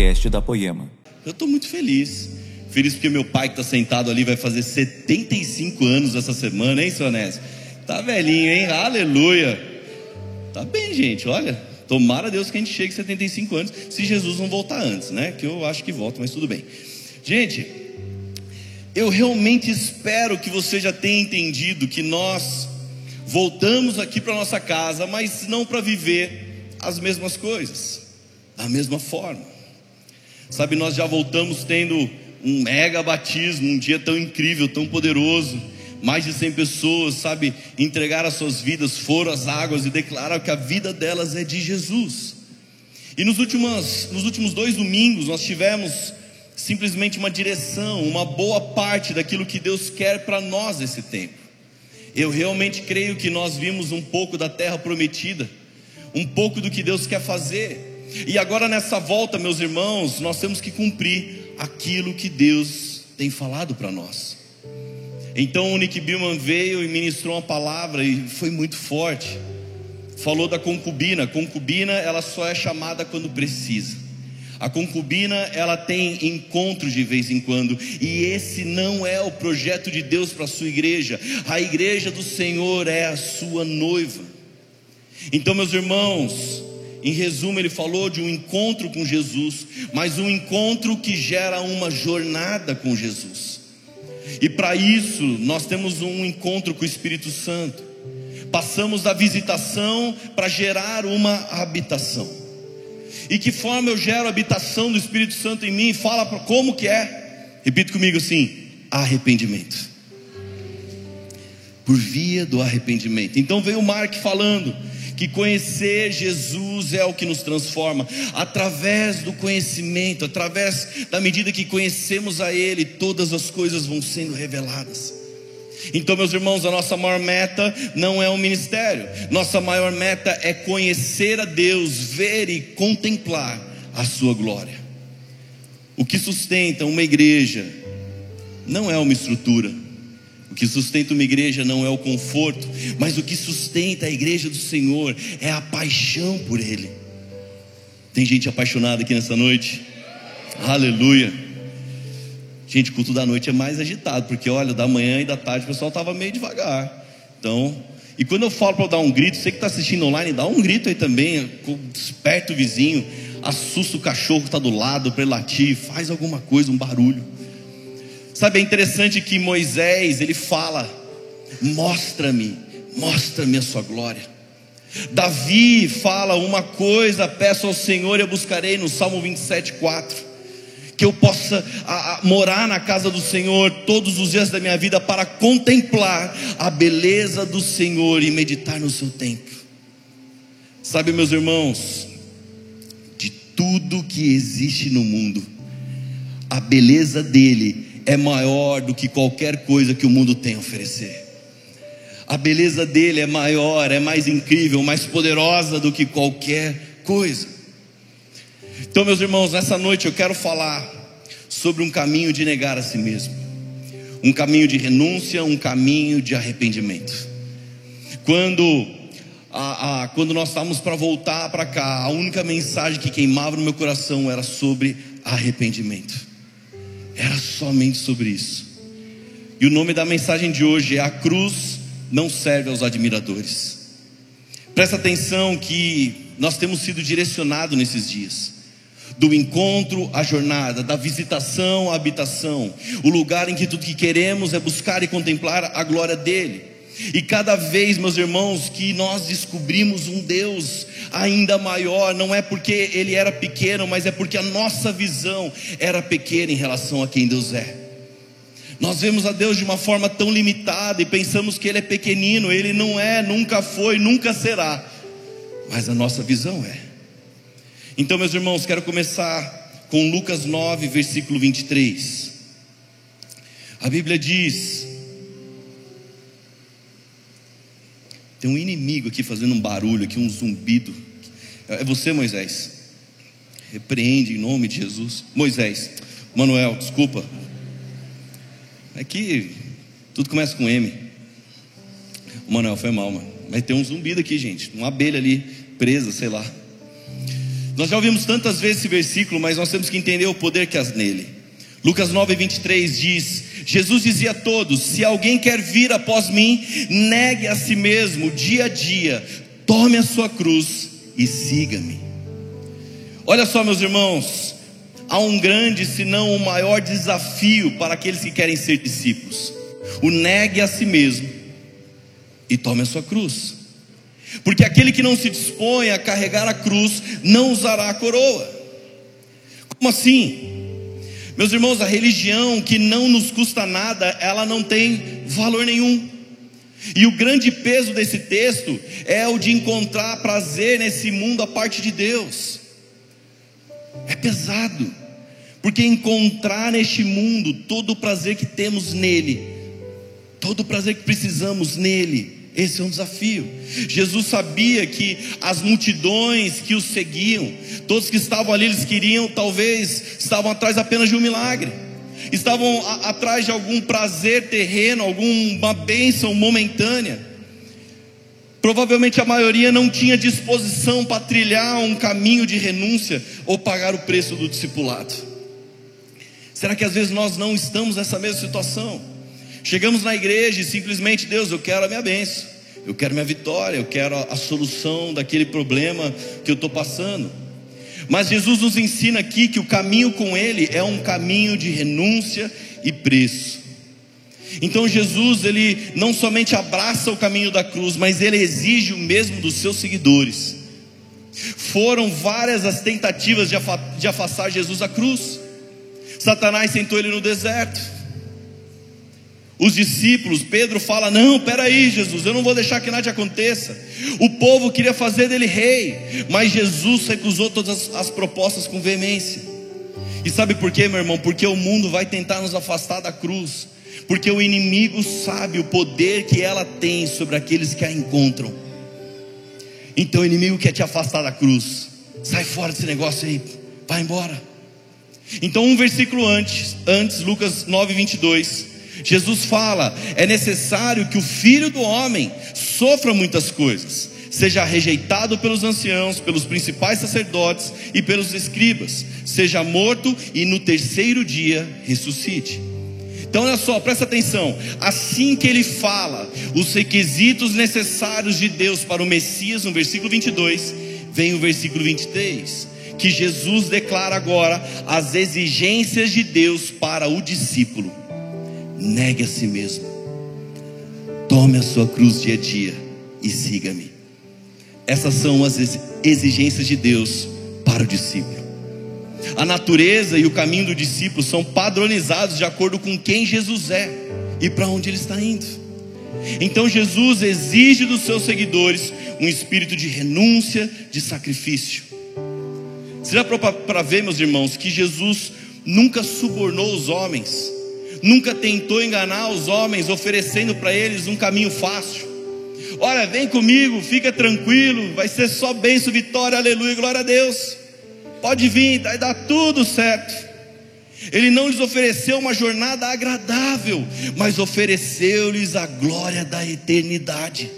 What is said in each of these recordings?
podcast da Poema. Eu estou muito feliz. Feliz porque meu pai que está sentado ali vai fazer 75 anos essa semana, hein, seu Onésio? Tá velhinho, hein? Aleluia. Tá bem, gente, olha. Tomara a Deus que a gente chegue a 75 anos, se Jesus não voltar antes, né? Que eu acho que volta, mas tudo bem. Gente, eu realmente espero que você já tenha entendido que nós voltamos aqui para nossa casa, mas não para viver as mesmas coisas, da mesma forma. Sabe, nós já voltamos tendo um mega batismo, um dia tão incrível, tão poderoso. Mais de 100 pessoas, sabe, entregaram as suas vidas, foram às águas e declararam que a vida delas é de Jesus. E nos últimos, nos últimos dois domingos nós tivemos simplesmente uma direção, uma boa parte daquilo que Deus quer para nós nesse tempo. Eu realmente creio que nós vimos um pouco da terra prometida, um pouco do que Deus quer fazer. E agora nessa volta, meus irmãos, nós temos que cumprir aquilo que Deus tem falado para nós. Então o Nick Billman veio e ministrou uma palavra e foi muito forte. Falou da concubina. Concubina, ela só é chamada quando precisa. A concubina, ela tem encontros de vez em quando, e esse não é o projeto de Deus para a sua igreja. A igreja do Senhor é a sua noiva. Então, meus irmãos, em resumo, ele falou de um encontro com Jesus, mas um encontro que gera uma jornada com Jesus. E para isso, nós temos um encontro com o Espírito Santo. Passamos da visitação para gerar uma habitação. E que forma eu gero a habitação do Espírito Santo em mim? Fala para como que é? Repita comigo assim: arrependimento. Por via do arrependimento. Então veio Mark falando que conhecer Jesus é o que nos transforma, através do conhecimento, através da medida que conhecemos a Ele, todas as coisas vão sendo reveladas. Então, meus irmãos, a nossa maior meta não é um ministério, nossa maior meta é conhecer a Deus, ver e contemplar a Sua glória. O que sustenta uma igreja não é uma estrutura, que sustenta uma igreja não é o conforto, mas o que sustenta a igreja do Senhor é a paixão por Ele. Tem gente apaixonada aqui nessa noite? Aleluia. Gente, culto da noite é mais agitado, porque olha, da manhã e da tarde o pessoal estava meio devagar. Então, e quando eu falo para dar um grito, você que está assistindo online, dá um grito aí também, desperta o vizinho, assusta o cachorro que está do lado para ele latir, faz alguma coisa, um barulho. Sabe, é interessante que Moisés, ele fala: mostra-me, mostra-me a sua glória. Davi fala uma coisa, peço ao Senhor eu buscarei no Salmo 27, 4 que eu possa a, a, morar na casa do Senhor todos os dias da minha vida para contemplar a beleza do Senhor e meditar no seu templo. Sabe, meus irmãos, de tudo que existe no mundo, a beleza dele é maior do que qualquer coisa que o mundo tem a oferecer. A beleza dele é maior, é mais incrível, mais poderosa do que qualquer coisa. Então, meus irmãos, nessa noite eu quero falar sobre um caminho de negar a si mesmo, um caminho de renúncia, um caminho de arrependimento. Quando, a, a, quando nós estávamos para voltar para cá, a única mensagem que queimava no meu coração era sobre arrependimento, era somente sobre isso. E o nome da mensagem de hoje é: A cruz não serve aos admiradores. Presta atenção que nós temos sido direcionados nesses dias do encontro à jornada, da visitação à habitação, o lugar em que tudo que queremos é buscar e contemplar a glória dele. E cada vez, meus irmãos, que nós descobrimos um Deus ainda maior, não é porque ele era pequeno, mas é porque a nossa visão era pequena em relação a quem Deus é. Nós vemos a Deus de uma forma tão limitada e pensamos que ele é pequenino, ele não é, nunca foi, nunca será. Mas a nossa visão é. Então, meus irmãos, quero começar com Lucas 9, versículo 23. A Bíblia diz: tem um inimigo aqui fazendo um barulho, aqui um zumbido. É você, Moisés. Repreende em nome de Jesus. Moisés, Manuel, desculpa. É que tudo começa com M. O Manuel foi mal, mano. Mas tem um zumbido aqui, gente. Uma abelha ali presa, sei lá. Nós já ouvimos tantas vezes esse versículo, mas nós temos que entender o poder que há nele. Lucas 9, 23 diz: Jesus dizia a todos: Se alguém quer vir após mim, negue a si mesmo dia a dia, tome a sua cruz e siga-me. Olha só, meus irmãos, há um grande, se não o maior desafio para aqueles que querem ser discípulos: o negue a si mesmo e tome a sua cruz. Porque aquele que não se dispõe a carregar a cruz não usará a coroa. Como assim? Meus irmãos, a religião que não nos custa nada, ela não tem valor nenhum. E o grande peso desse texto é o de encontrar prazer nesse mundo a parte de Deus. É pesado, porque encontrar neste mundo todo o prazer que temos nele, todo o prazer que precisamos nele, esse é um desafio. Jesus sabia que as multidões que o seguiam, todos que estavam ali, eles queriam, talvez, estavam atrás apenas de um milagre, estavam a, atrás de algum prazer terreno, alguma bênção momentânea. Provavelmente a maioria não tinha disposição para trilhar um caminho de renúncia ou pagar o preço do discipulado. Será que às vezes nós não estamos nessa mesma situação? Chegamos na igreja e simplesmente, Deus, eu quero a minha bênção, eu quero minha vitória, eu quero a, a solução daquele problema que eu estou passando. Mas Jesus nos ensina aqui que o caminho com Ele é um caminho de renúncia e preço. Então Jesus, ele não somente abraça o caminho da cruz, mas ele exige o mesmo dos seus seguidores. Foram várias as tentativas de afastar Jesus da cruz. Satanás sentou ele no deserto. Os discípulos, Pedro fala: Não, peraí, Jesus, eu não vou deixar que nada aconteça. O povo queria fazer dele rei, mas Jesus recusou todas as, as propostas com veemência. E sabe por quê, meu irmão? Porque o mundo vai tentar nos afastar da cruz, porque o inimigo sabe o poder que ela tem sobre aqueles que a encontram. Então o inimigo quer te afastar da cruz, sai fora desse negócio aí, vai embora. Então, um versículo antes, antes Lucas 9, 22. Jesus fala: é necessário que o filho do homem sofra muitas coisas, seja rejeitado pelos anciãos, pelos principais sacerdotes e pelos escribas, seja morto e no terceiro dia ressuscite. Então, olha só, presta atenção. Assim que ele fala os requisitos necessários de Deus para o Messias, no versículo 22, vem o versículo 23, que Jesus declara agora as exigências de Deus para o discípulo negue a si mesmo, tome a sua cruz dia a dia e siga-me. Essas são as exigências de Deus para o discípulo. A natureza e o caminho do discípulo são padronizados de acordo com quem Jesus é e para onde ele está indo. Então Jesus exige dos seus seguidores um espírito de renúncia, de sacrifício. Será para ver, meus irmãos, que Jesus nunca subornou os homens nunca tentou enganar os homens, oferecendo para eles um caminho fácil. Olha, vem comigo, fica tranquilo, vai ser só bênção, vitória, aleluia, glória a Deus. Pode vir, vai dar tudo certo. Ele não lhes ofereceu uma jornada agradável, mas ofereceu-lhes a glória da eternidade.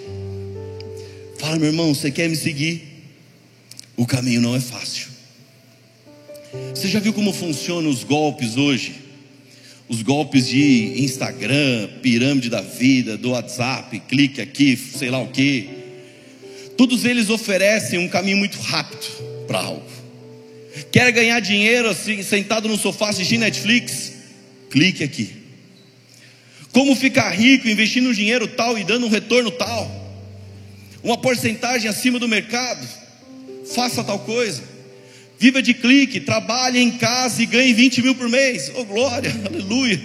Fala, meu irmão, você quer me seguir? O caminho não é fácil. Você já viu como funcionam os golpes hoje? Os golpes de Instagram, pirâmide da vida, do WhatsApp, clique aqui, sei lá o que. Todos eles oferecem um caminho muito rápido para algo. Quer ganhar dinheiro assim, sentado no sofá assistindo Netflix? Clique aqui. Como ficar rico investindo dinheiro tal e dando um retorno tal? Uma porcentagem acima do mercado? Faça tal coisa. Viva de clique, trabalhe em casa e ganhe 20 mil por mês. Oh glória, aleluia.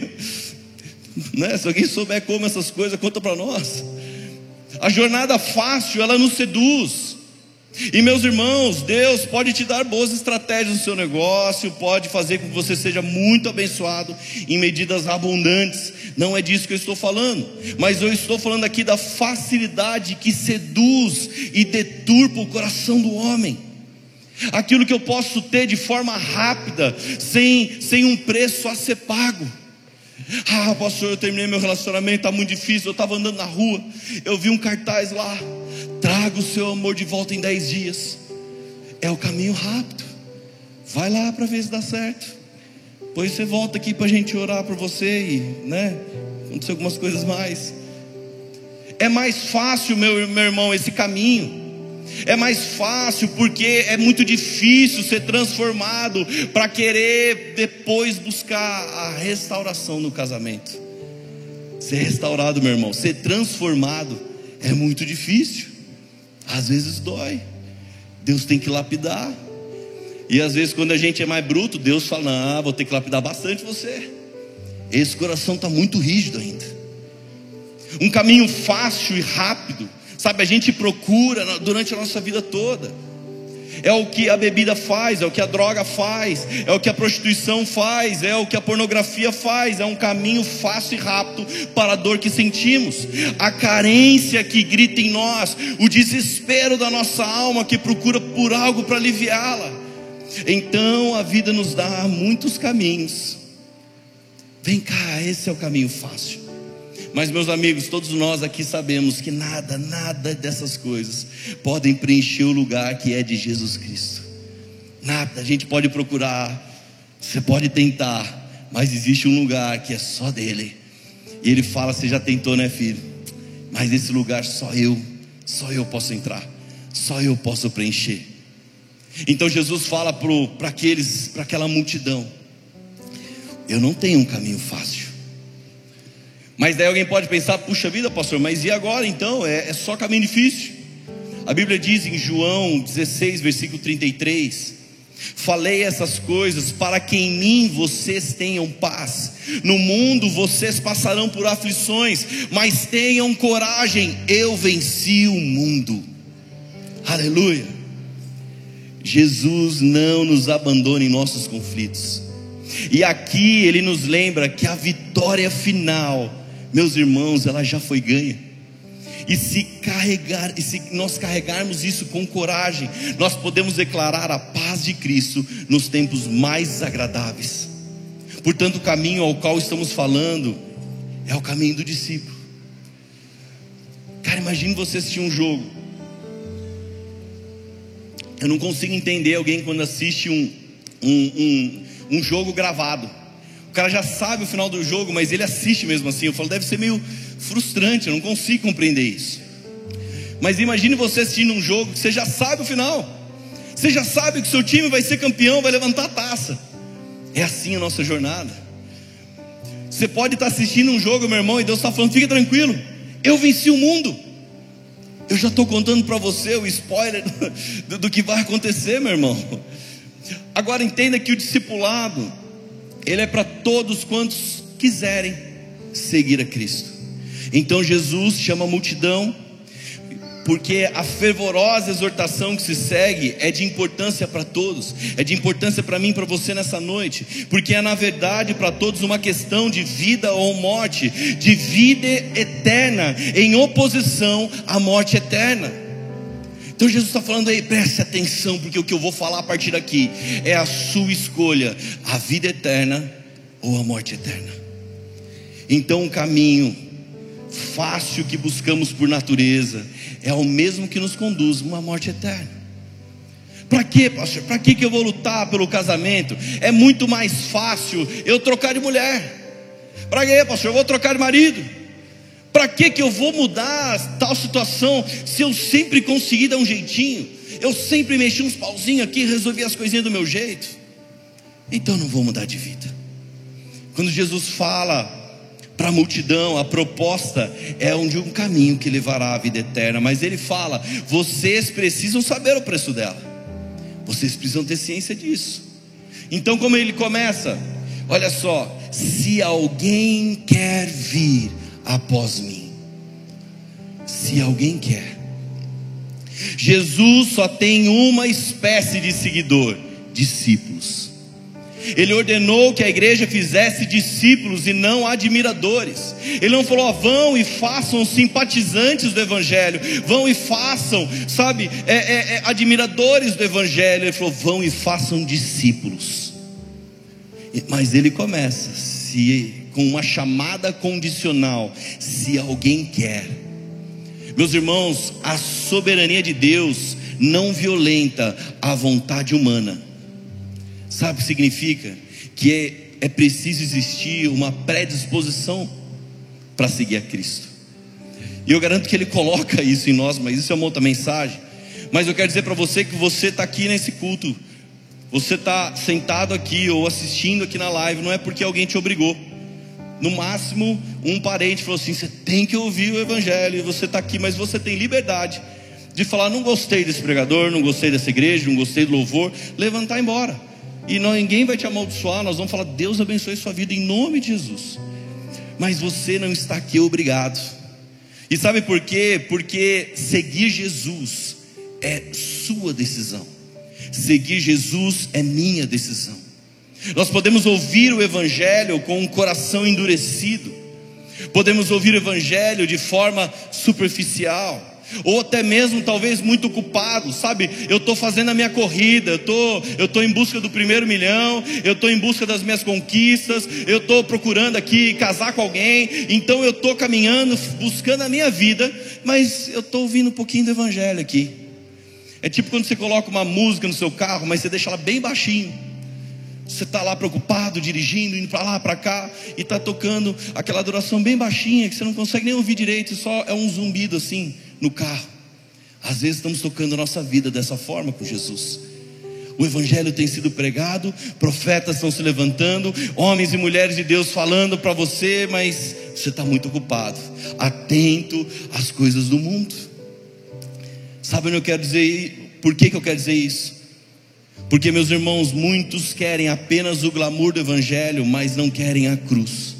Né? Se alguém souber como essas coisas, conta para nós. A jornada fácil, ela nos seduz. E meus irmãos, Deus pode te dar boas estratégias no seu negócio, pode fazer com que você seja muito abençoado em medidas abundantes. Não é disso que eu estou falando, mas eu estou falando aqui da facilidade que seduz e deturpa o coração do homem aquilo que eu posso ter de forma rápida, sem, sem um preço a ser pago. Ah, pastor, eu terminei meu relacionamento, está muito difícil. Eu estava andando na rua, eu vi um cartaz lá: traga o seu amor de volta em dez dias. É o caminho rápido. Vai lá para ver se dá certo. Depois você volta aqui para a gente orar por você e, né? Acontecer algumas coisas mais. É mais fácil, meu, meu irmão, esse caminho. É mais fácil porque é muito difícil ser transformado para querer depois buscar a restauração no casamento. Ser restaurado, meu irmão, ser transformado é muito difícil. Às vezes dói. Deus tem que lapidar. E às vezes, quando a gente é mais bruto, Deus fala: Ah, vou ter que lapidar bastante você. Esse coração está muito rígido ainda. Um caminho fácil e rápido, sabe? A gente procura durante a nossa vida toda. É o que a bebida faz, é o que a droga faz, é o que a prostituição faz, é o que a pornografia faz. É um caminho fácil e rápido para a dor que sentimos, a carência que grita em nós, o desespero da nossa alma que procura por algo para aliviá-la. Então a vida nos dá muitos caminhos. Vem cá, esse é o caminho fácil. Mas, meus amigos, todos nós aqui sabemos que nada, nada dessas coisas podem preencher o lugar que é de Jesus Cristo. Nada, a gente pode procurar, você pode tentar, mas existe um lugar que é só dele. E ele fala: Você já tentou, né, filho? Mas esse lugar só eu, só eu posso entrar, só eu posso preencher. Então Jesus fala para aqueles, para aquela multidão: Eu não tenho um caminho fácil. Mas daí alguém pode pensar, puxa vida, pastor, mas e agora então? É, é só caminho difícil. A Bíblia diz em João 16, versículo 33: Falei essas coisas para que em mim vocês tenham paz. No mundo vocês passarão por aflições, mas tenham coragem, eu venci o mundo. Aleluia. Jesus não nos abandona em nossos conflitos. E aqui ele nos lembra que a vitória final meus irmãos, ela já foi ganha. E se carregar, e se nós carregarmos isso com coragem, nós podemos declarar a paz de Cristo nos tempos mais desagradáveis. Portanto, o caminho ao qual estamos falando é o caminho do discípulo. Cara, imagine você assistir um jogo. Eu não consigo entender alguém quando assiste um, um, um, um jogo gravado cara já sabe o final do jogo, mas ele assiste mesmo assim. Eu falo, deve ser meio frustrante, eu não consigo compreender isso. Mas imagine você assistindo um jogo que você já sabe o final. Você já sabe que seu time vai ser campeão, vai levantar a taça. É assim a nossa jornada. Você pode estar assistindo um jogo, meu irmão, e Deus está falando: fica tranquilo, eu venci o mundo. Eu já estou contando para você o spoiler do, do que vai acontecer, meu irmão. Agora entenda que o discipulado ele é para todos quantos quiserem seguir a Cristo. Então Jesus chama a multidão, porque a fervorosa exortação que se segue é de importância para todos, é de importância para mim, para você nessa noite, porque é na verdade para todos uma questão de vida ou morte, de vida eterna, em oposição à morte eterna. Então Jesus está falando aí, preste atenção, porque o que eu vou falar a partir daqui é a sua escolha: a vida eterna ou a morte eterna. Então o caminho fácil que buscamos por natureza é o mesmo que nos conduz a uma morte eterna. Para quê, pastor? Para que eu vou lutar pelo casamento? É muito mais fácil eu trocar de mulher. Para quê, pastor? Eu vou trocar de marido. Para que que eu vou mudar tal situação se eu sempre consegui dar um jeitinho? Eu sempre mexi uns pauzinhos aqui e resolvi as coisinhas do meu jeito. Então não vou mudar de vida. Quando Jesus fala para a multidão, a proposta é de um caminho que levará à vida eterna, mas ele fala: vocês precisam saber o preço dela. Vocês precisam ter ciência disso. Então, como ele começa? Olha só, se alguém quer vir após mim. Se alguém quer. Jesus só tem uma espécie de seguidor: discípulos. Ele ordenou que a igreja fizesse discípulos e não admiradores. Ele não falou, vão e façam simpatizantes do Evangelho, vão e façam, sabe, é, é, é, admiradores do Evangelho. Ele falou, vão e façam discípulos. Mas ele começa, se com uma chamada condicional, se alguém quer. Meus irmãos, a soberania de Deus não violenta a vontade humana. Sabe o que significa? Que é, é preciso existir uma predisposição para seguir a Cristo. E eu garanto que Ele coloca isso em nós, mas isso é uma outra mensagem. Mas eu quero dizer para você que você está aqui nesse culto, você está sentado aqui ou assistindo aqui na live, não é porque alguém te obrigou. No máximo, um parente falou assim: você tem que ouvir o Evangelho, você está aqui, mas você tem liberdade de falar: não gostei desse pregador, não gostei dessa igreja, não gostei do louvor, levantar e embora. E não, ninguém vai te amaldiçoar, nós vamos falar: Deus abençoe sua vida em nome de Jesus. Mas você não está aqui obrigado. E sabe por quê? Porque seguir Jesus é sua decisão, seguir Jesus é minha decisão. Nós podemos ouvir o Evangelho com um coração endurecido, podemos ouvir o Evangelho de forma superficial, ou até mesmo talvez muito ocupado, sabe? Eu estou fazendo a minha corrida, eu tô, estou em busca do primeiro milhão, eu estou em busca das minhas conquistas, eu estou procurando aqui casar com alguém, então eu estou caminhando, buscando a minha vida, mas eu estou ouvindo um pouquinho do Evangelho aqui. É tipo quando você coloca uma música no seu carro, mas você deixa ela bem baixinho. Você está lá preocupado, dirigindo, indo para lá, para cá, e está tocando aquela adoração bem baixinha, que você não consegue nem ouvir direito, só é um zumbido assim no carro. Às vezes estamos tocando a nossa vida dessa forma com Jesus. O Evangelho tem sido pregado, profetas estão se levantando, homens e mulheres de Deus falando para você, mas você está muito ocupado, atento às coisas do mundo. Sabe onde eu quero dizer? Por que, que eu quero dizer isso? Porque, meus irmãos, muitos querem apenas o glamour do Evangelho, mas não querem a cruz.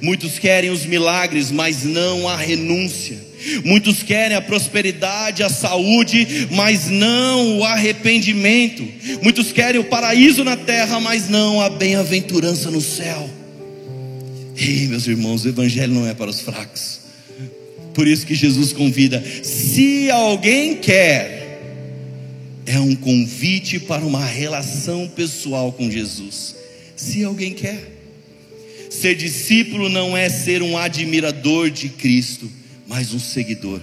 Muitos querem os milagres, mas não a renúncia. Muitos querem a prosperidade, a saúde, mas não o arrependimento. Muitos querem o paraíso na terra, mas não a bem-aventurança no céu. Ei, meus irmãos, o evangelho não é para os fracos. Por isso que Jesus convida: se alguém quer, é um convite para uma relação pessoal com Jesus. Se alguém quer. Ser discípulo não é ser um admirador de Cristo mas um seguidor.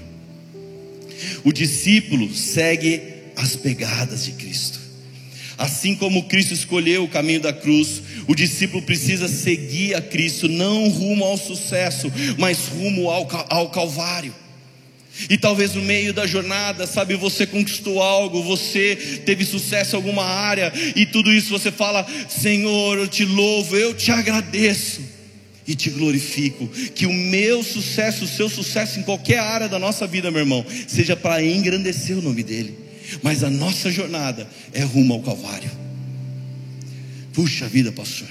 O discípulo segue as pegadas de Cristo. Assim como Cristo escolheu o caminho da cruz, o discípulo precisa seguir a Cristo, não rumo ao sucesso, mas rumo ao, ao Calvário. E talvez no meio da jornada, sabe, você conquistou algo, você teve sucesso em alguma área, e tudo isso você fala: Senhor, eu te louvo, eu te agradeço e te glorifico. Que o meu sucesso, o seu sucesso em qualquer área da nossa vida, meu irmão, seja para engrandecer o nome dEle. Mas a nossa jornada é rumo ao Calvário. Puxa vida, pastor.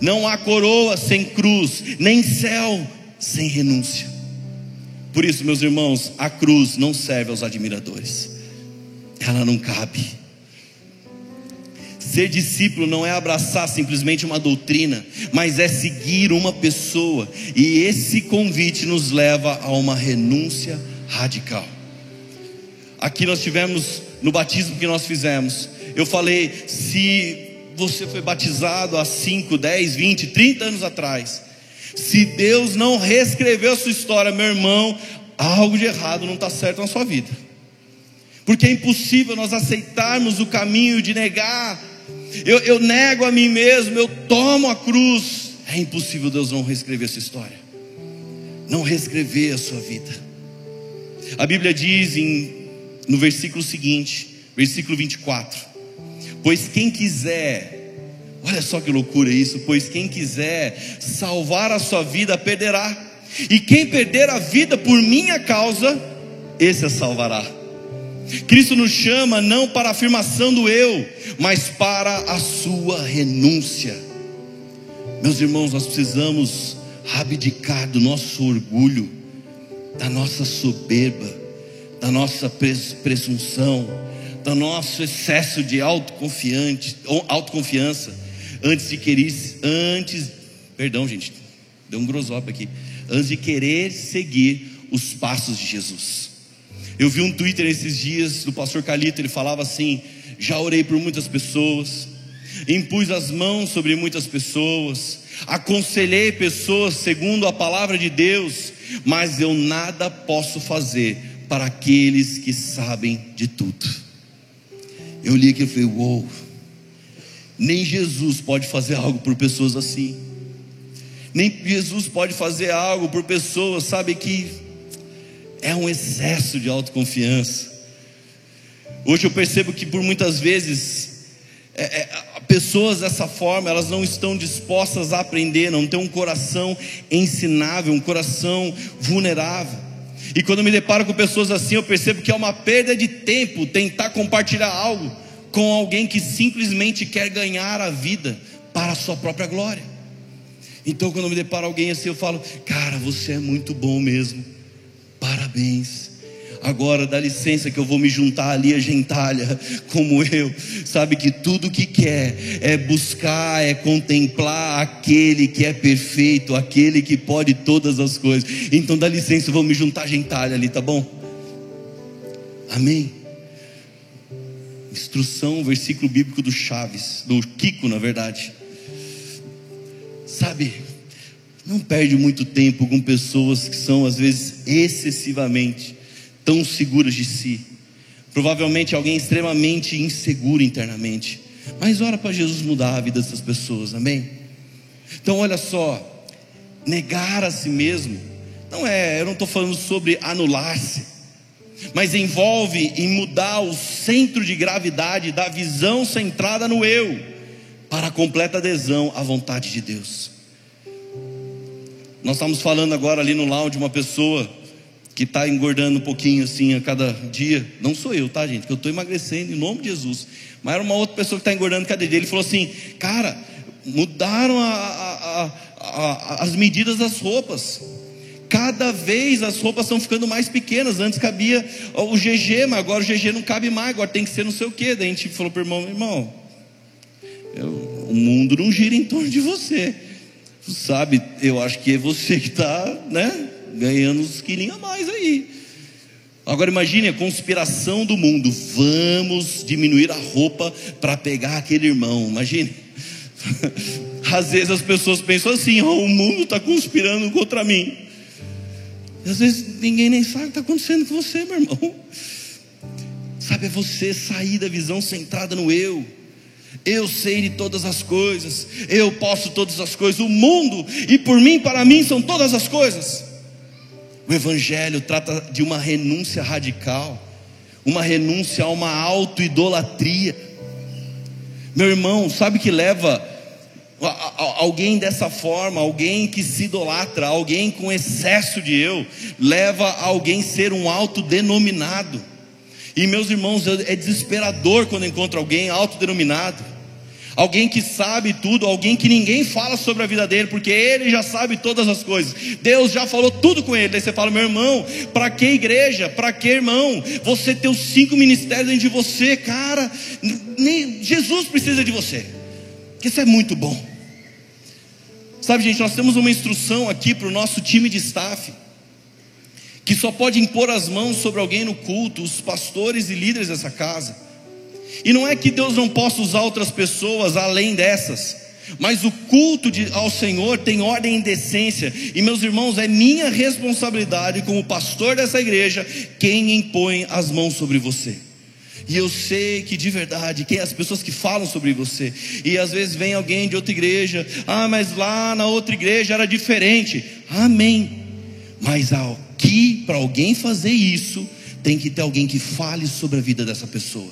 Não há coroa sem cruz, nem céu sem renúncia. Por isso, meus irmãos, a cruz não serve aos admiradores, ela não cabe. Ser discípulo não é abraçar simplesmente uma doutrina, mas é seguir uma pessoa, e esse convite nos leva a uma renúncia radical. Aqui nós tivemos, no batismo que nós fizemos, eu falei: se você foi batizado há 5, 10, 20, 30 anos atrás, se Deus não reescreveu a sua história, meu irmão, algo de errado não está certo na sua vida. Porque é impossível nós aceitarmos o caminho de negar eu, eu nego a mim mesmo, eu tomo a cruz. É impossível Deus não reescrever essa história, não reescrever a sua vida. A Bíblia diz em, no versículo seguinte, versículo 24: Pois quem quiser, olha só que loucura isso, pois quem quiser salvar a sua vida perderá, e quem perder a vida por minha causa, esse a salvará. Cristo nos chama não para a afirmação do eu, mas para a sua renúncia. Meus irmãos, nós precisamos abdicar do nosso orgulho, da nossa soberba, da nossa presunção, do nosso excesso de autoconfiança, antes de querer, antes, perdão, gente, deu um grosop aqui, antes de querer seguir os passos de Jesus. Eu vi um Twitter esses dias do pastor Calito, ele falava assim: já orei por muitas pessoas, impus as mãos sobre muitas pessoas, aconselhei pessoas segundo a palavra de Deus, mas eu nada posso fazer para aqueles que sabem de tudo. Eu li aqui e falei: uou, Nem Jesus pode fazer algo por pessoas assim. Nem Jesus pode fazer algo por pessoas, sabe, que é um excesso de autoconfiança. Hoje eu percebo que por muitas vezes é, é, pessoas dessa forma, elas não estão dispostas a aprender, não têm um coração ensinável, um coração vulnerável. E quando me deparo com pessoas assim, eu percebo que é uma perda de tempo tentar compartilhar algo com alguém que simplesmente quer ganhar a vida para a sua própria glória. Então, quando eu me deparo alguém assim, eu falo: Cara, você é muito bom mesmo, parabéns. Agora dá licença que eu vou me juntar ali a gentalha, como eu, sabe que tudo que quer é buscar, é contemplar aquele que é perfeito, aquele que pode todas as coisas. Então dá licença, eu vou me juntar a gentalha ali, tá bom? Amém. Instrução, versículo bíblico do Chaves, do Kiko, na verdade. Sabe, não perde muito tempo com pessoas que são às vezes excessivamente tão seguras de si. Provavelmente alguém extremamente inseguro internamente. Mas ora para Jesus mudar a vida dessas pessoas, amém? Então olha só, negar a si mesmo, não é, eu não estou falando sobre anular-se, mas envolve em mudar o centro de gravidade da visão centrada no eu, para a completa adesão à vontade de Deus. Nós estamos falando agora ali no lounge uma pessoa que está engordando um pouquinho assim a cada dia. Não sou eu, tá, gente? Que eu estou emagrecendo em nome de Jesus. Mas era uma outra pessoa que está engordando cada dia. Ele falou assim: Cara, mudaram a, a, a, as medidas das roupas. Cada vez as roupas estão ficando mais pequenas. Antes cabia o GG, mas agora o GG não cabe mais. Agora tem que ser não sei o quê. Daí a gente falou para o irmão: Irmão, eu, o mundo não gira em torno de você. Sabe, eu acho que é você que está, né? ganhando uns quilinhos a mais aí. Agora imagine a conspiração do mundo. Vamos diminuir a roupa para pegar aquele irmão. Imagine. Às vezes as pessoas pensam assim: oh, o mundo está conspirando contra mim. Às vezes ninguém nem sabe o que está acontecendo com você, meu irmão. Sabe, é você sair da visão centrada no eu. Eu sei de todas as coisas, eu posso todas as coisas, o mundo e por mim, para mim, são todas as coisas. O Evangelho trata de uma renúncia radical, uma renúncia a uma auto-idolatria. Meu irmão, sabe que leva alguém dessa forma, alguém que se idolatra, alguém com excesso de eu, leva alguém a ser um autodenominado. E meus irmãos, é desesperador quando encontro alguém autodenominado alguém que sabe tudo, alguém que ninguém fala sobre a vida dele, porque ele já sabe todas as coisas. Deus já falou tudo com ele. Daí você fala, meu irmão, para que igreja? Para que irmão? Você tem os cinco ministérios dentro de você, cara. Nem Jesus precisa de você. Isso é muito bom. Sabe, gente, nós temos uma instrução aqui para o nosso time de staff. Que só pode impor as mãos sobre alguém no culto, os pastores e líderes dessa casa. E não é que Deus não possa usar outras pessoas além dessas, mas o culto de, ao Senhor tem ordem e decência, e meus irmãos, é minha responsabilidade como pastor dessa igreja quem impõe as mãos sobre você. E eu sei que de verdade, quem as pessoas que falam sobre você, e às vezes vem alguém de outra igreja, ah, mas lá na outra igreja era diferente. Amém. Mas aqui, para alguém fazer isso, tem que ter alguém que fale sobre a vida dessa pessoa.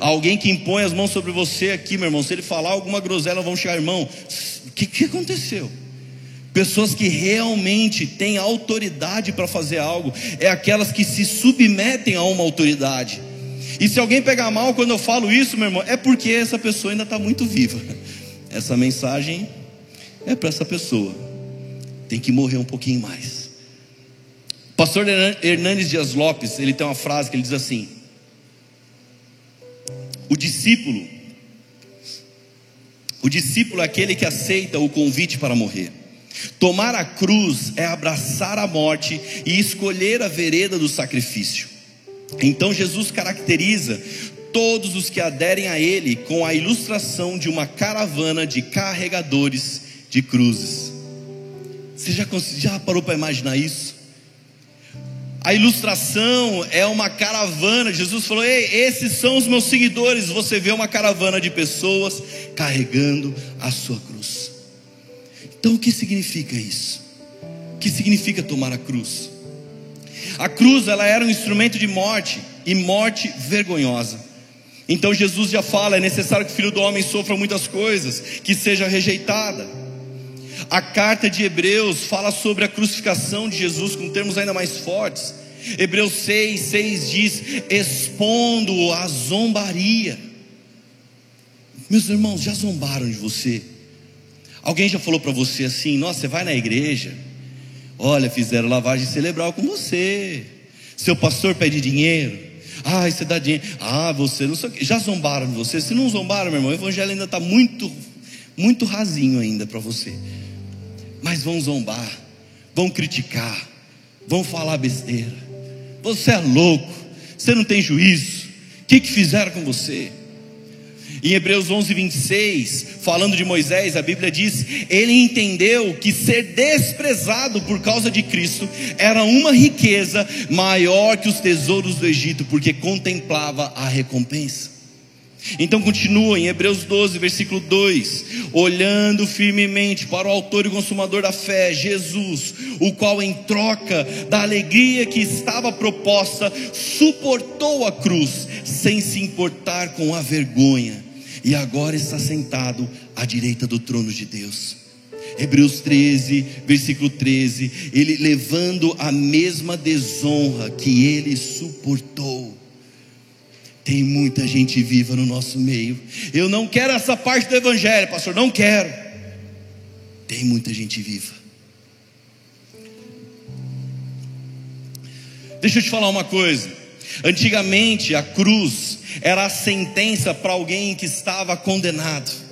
Alguém que impõe as mãos sobre você aqui, meu irmão. Se ele falar alguma groselha, vão chegar, irmão. O que, que aconteceu? Pessoas que realmente têm autoridade para fazer algo, é aquelas que se submetem a uma autoridade. E se alguém pegar mal quando eu falo isso, meu irmão, é porque essa pessoa ainda está muito viva. Essa mensagem é para essa pessoa. Tem que morrer um pouquinho mais. Pastor Hernandes Dias Lopes, ele tem uma frase que ele diz assim: o discípulo, o discípulo é aquele que aceita o convite para morrer. Tomar a cruz é abraçar a morte e escolher a vereda do sacrifício. Então Jesus caracteriza todos os que aderem a Ele com a ilustração de uma caravana de carregadores de cruzes. Você já, já parou para imaginar isso? A ilustração é uma caravana. Jesus falou: Ei, esses são os meus seguidores. Você vê uma caravana de pessoas carregando a sua cruz. Então, o que significa isso? O que significa tomar a cruz? A cruz ela era um instrumento de morte e morte vergonhosa. Então Jesus já fala: é necessário que o filho do homem sofra muitas coisas, que seja rejeitada. A carta de Hebreus fala sobre a crucificação de Jesus com termos ainda mais fortes. Hebreus 6, 6 diz: expondo a zombaria. Meus irmãos, já zombaram de você? Alguém já falou para você assim: nossa, você vai na igreja, olha, fizeram lavagem cerebral com você, seu pastor pede dinheiro, ah, você dá dinheiro, ah, você não sei o que, já zombaram de você? Se não zombaram, meu irmão, o evangelho ainda está muito, muito rasinho ainda para você mas vão zombar, vão criticar, vão falar besteira. Você é louco, você não tem juízo. O que, que fizeram com você? Em Hebreus 11, 26, falando de Moisés, a Bíblia diz: ele entendeu que ser desprezado por causa de Cristo era uma riqueza maior que os tesouros do Egito, porque contemplava a recompensa. Então continua em Hebreus 12, versículo 2: olhando firmemente para o Autor e Consumador da fé, Jesus, o qual, em troca da alegria que estava proposta, suportou a cruz, sem se importar com a vergonha, e agora está sentado à direita do trono de Deus. Hebreus 13, versículo 13: ele levando a mesma desonra que ele suportou tem muita gente viva no nosso meio. Eu não quero essa parte do Evangelho, pastor, não quero. Tem muita gente viva. Deixa eu te falar uma coisa. Antigamente a cruz era a sentença para alguém que estava condenado.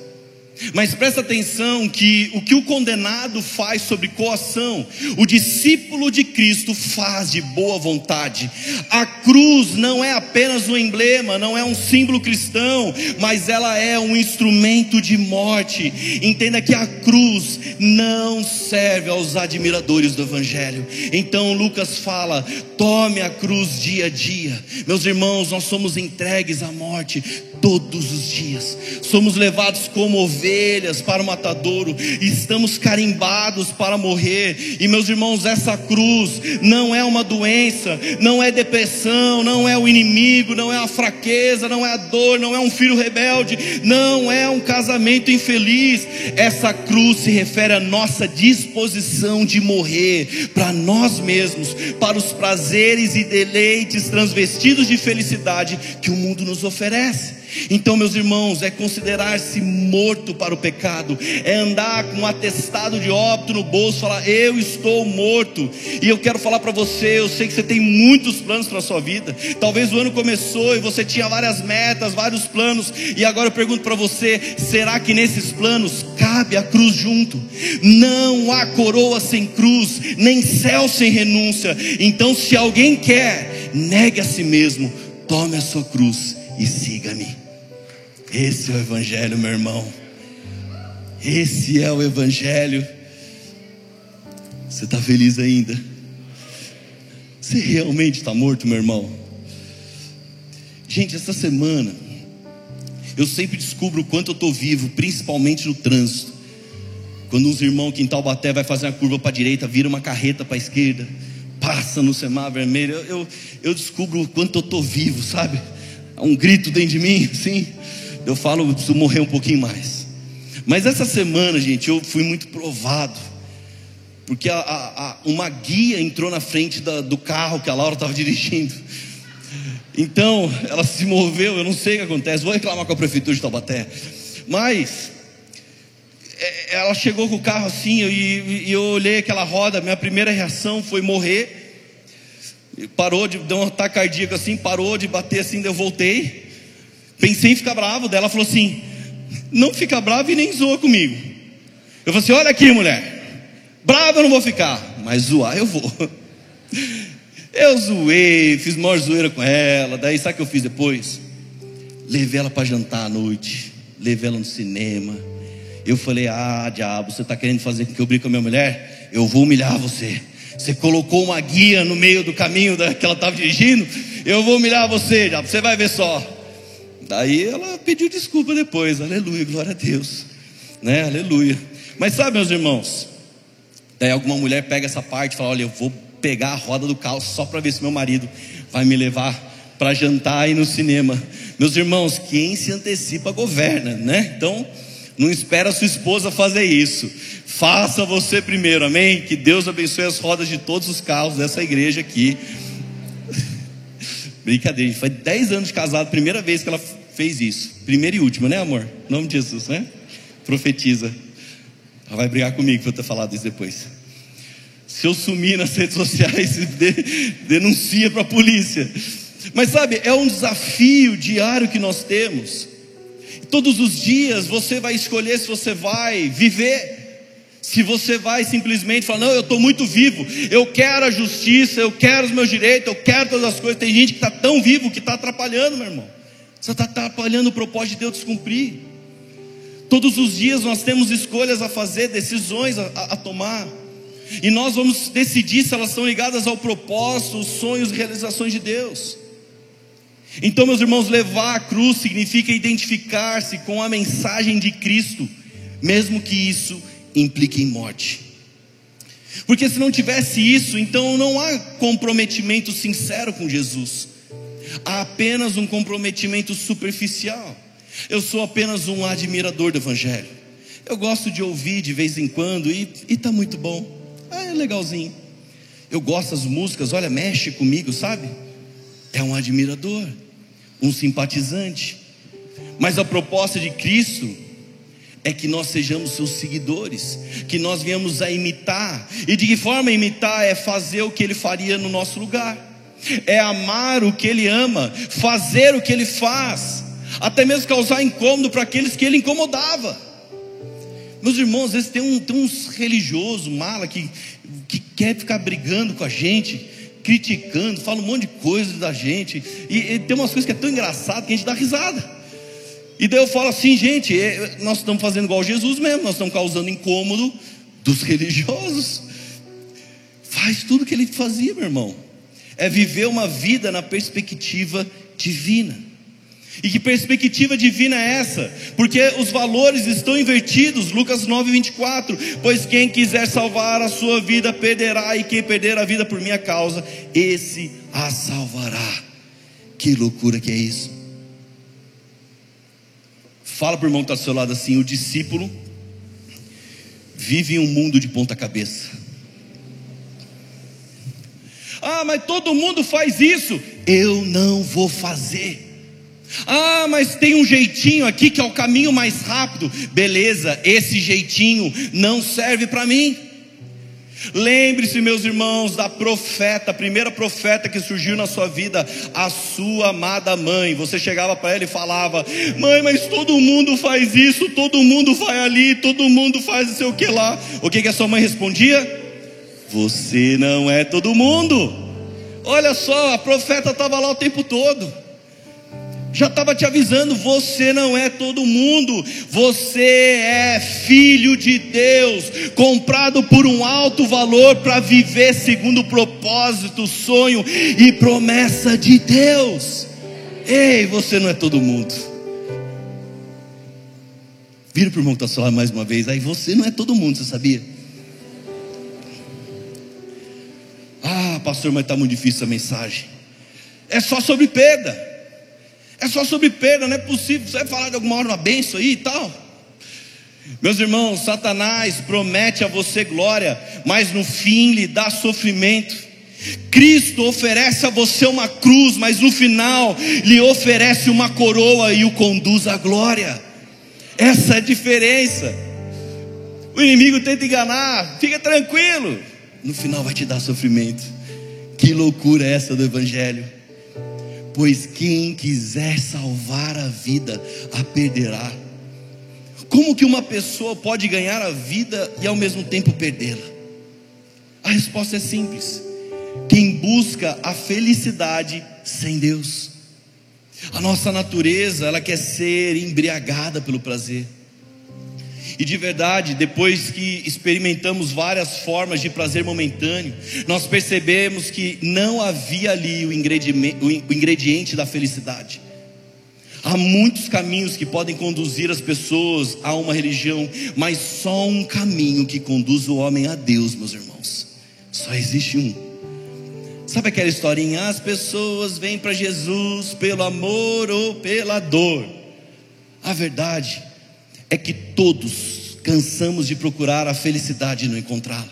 Mas presta atenção que o que o condenado faz sobre coação, o discípulo de Cristo faz de boa vontade. A cruz não é apenas um emblema, não é um símbolo cristão, mas ela é um instrumento de morte. Entenda que a cruz não serve aos admiradores do evangelho. Então Lucas fala: tome a cruz dia a dia. Meus irmãos, nós somos entregues à morte todos os dias. Somos levados como ovelhas para o matadouro, e estamos carimbados para morrer. E meus irmãos, essa cruz não é uma doença, não é depressão, não é o inimigo, não é a fraqueza, não é a dor, não é um filho rebelde, não é um casamento infeliz. Essa cruz se refere à nossa disposição de morrer para nós mesmos, para os prazeres e deleites transvestidos de felicidade que o mundo nos oferece. Então, meus irmãos, é considerar-se morto para o pecado, é andar com um atestado de óbito no bolso, falar: Eu estou morto. E eu quero falar para você: eu sei que você tem muitos planos para a sua vida. Talvez o ano começou e você tinha várias metas, vários planos, e agora eu pergunto para você: será que nesses planos cabe a cruz junto? Não há coroa sem cruz, nem céu sem renúncia. Então, se alguém quer, negue a si mesmo, tome a sua cruz e siga-me. Esse é o Evangelho, meu irmão. Esse é o Evangelho. Você está feliz ainda? Você realmente está morto, meu irmão? Gente, essa semana eu sempre descubro o quanto eu estou vivo, principalmente no trânsito. Quando uns irmãos aqui em Taubaté vai fazer uma curva para a direita, vira uma carreta para a esquerda, passa no semáforo vermelho, eu, eu, descubro o quanto eu estou vivo, sabe? Há um grito dentro de mim, assim. Eu falo, eu preciso morrer um pouquinho mais. Mas essa semana, gente, eu fui muito provado. Porque a, a, a, uma guia entrou na frente da, do carro que a Laura estava dirigindo. Então, ela se moveu, eu não sei o que acontece. Vou reclamar com a prefeitura de Taubaté. Mas, ela chegou com o carro assim, e, e eu olhei aquela roda. Minha primeira reação foi morrer parou de dar um ataque cardíaco assim, parou de bater assim, eu voltei. Pensei em ficar bravo, dela falou assim: "Não fica bravo e nem zoa comigo". Eu falei assim: "Olha aqui, mulher. Bravo eu não vou ficar, mas zoar eu vou". Eu zoei, fiz maior zoeira com ela. Daí sabe o que eu fiz depois? Levei ela para jantar à noite, levei ela no cinema. Eu falei: "Ah, diabo, você está querendo fazer com que eu brigue com a minha mulher? Eu vou humilhar você". Você colocou uma guia no meio do caminho que ela estava dirigindo. Eu vou humilhar você, já, você vai ver só. Daí ela pediu desculpa depois. Aleluia, glória a Deus. Né? Aleluia. Mas sabe, meus irmãos? Daí alguma mulher pega essa parte e fala: Olha, eu vou pegar a roda do carro só para ver se meu marido vai me levar para jantar e no cinema. Meus irmãos, quem se antecipa governa, né? Então, não espera sua esposa fazer isso. Faça você primeiro, amém? Que Deus abençoe as rodas de todos os carros dessa igreja aqui. Brincadeira, foi 10 anos de casado, primeira vez que ela fez isso. Primeira e última, né, amor? Em nome de Jesus, né? Profetiza. Ela vai brigar comigo por ter falado isso depois. Se eu sumir nas redes sociais, denuncia para a polícia. Mas sabe, é um desafio diário que nós temos. Todos os dias você vai escolher se você vai viver. Se você vai simplesmente falar, não, eu estou muito vivo, eu quero a justiça, eu quero os meus direitos, eu quero todas as coisas. Tem gente que está tão vivo que está atrapalhando, meu irmão. Você está atrapalhando o propósito de Deus cumprir. Todos os dias nós temos escolhas a fazer, decisões a, a tomar. E nós vamos decidir se elas estão ligadas ao propósito, os sonhos e realizações de Deus. Então, meus irmãos, levar a cruz significa identificar-se com a mensagem de Cristo, mesmo que isso implique em morte. Porque se não tivesse isso, então não há comprometimento sincero com Jesus, há apenas um comprometimento superficial. Eu sou apenas um admirador do Evangelho. Eu gosto de ouvir de vez em quando e está muito bom, é legalzinho. Eu gosto das músicas, olha, mexe comigo, sabe? É um admirador um simpatizante. Mas a proposta de Cristo é que nós sejamos seus seguidores, que nós venhamos a imitar. E de que forma imitar? É fazer o que ele faria no nosso lugar, é amar o que ele ama, fazer o que ele faz, até mesmo causar incômodo para aqueles que ele incomodava. Meus irmãos, às vezes tem, um, tem uns religiosos, mala, que, que quer ficar brigando com a gente, criticando, fala um monte de coisa da gente. E, e tem umas coisas que é tão engraçado que a gente dá risada. E daí eu falo assim, gente, é, nós estamos fazendo igual Jesus mesmo, nós estamos causando incômodo dos religiosos. Faz tudo o que ele fazia, meu irmão. É viver uma vida na perspectiva divina. E que perspectiva divina é essa? Porque os valores estão invertidos, Lucas 9, 24. Pois quem quiser salvar a sua vida perderá, e quem perder a vida por minha causa, esse a salvará. Que loucura que é isso. Fala para o irmão que está seu lado assim: o discípulo vive em um mundo de ponta-cabeça. Ah, mas todo mundo faz isso. Eu não vou fazer. Ah, mas tem um jeitinho aqui que é o caminho mais rápido. Beleza, esse jeitinho não serve para mim. Lembre-se, meus irmãos, da profeta, a primeira profeta que surgiu na sua vida, a sua amada mãe. Você chegava para ela e falava: Mãe, mas todo mundo faz isso, todo mundo vai ali, todo mundo faz não sei o que lá. O que, que a sua mãe respondia? Você não é todo mundo. Olha só, a profeta estava lá o tempo todo já estava te avisando: você não é todo mundo, você é filho de Deus, comprado por um alto valor para viver segundo o propósito, sonho e promessa de Deus. Ei, você não é todo mundo. Vira para o irmão que está mais uma vez. Aí você não é todo mundo, você sabia? Ah, pastor, mas está muito difícil essa mensagem. É só sobre perda. É só sobre perda, não é possível. Você vai falar de alguma hora uma benção aí e tal. Meus irmãos, Satanás promete a você glória, mas no fim lhe dá sofrimento. Cristo oferece a você uma cruz, mas no final lhe oferece uma coroa e o conduz à glória. Essa é a diferença. O inimigo tenta enganar, fica tranquilo. No final vai te dar sofrimento. Que loucura é essa do Evangelho pois quem quiser salvar a vida a perderá. Como que uma pessoa pode ganhar a vida e ao mesmo tempo perdê-la? A resposta é simples: quem busca a felicidade sem Deus. A nossa natureza, ela quer ser embriagada pelo prazer. E de verdade, depois que experimentamos várias formas de prazer momentâneo, nós percebemos que não havia ali o ingrediente da felicidade. Há muitos caminhos que podem conduzir as pessoas a uma religião, mas só um caminho que conduz o homem a Deus, meus irmãos. Só existe um. Sabe aquela historinha? As pessoas vêm para Jesus pelo amor ou pela dor. A verdade é que todos cansamos de procurar a felicidade e não encontrá-la.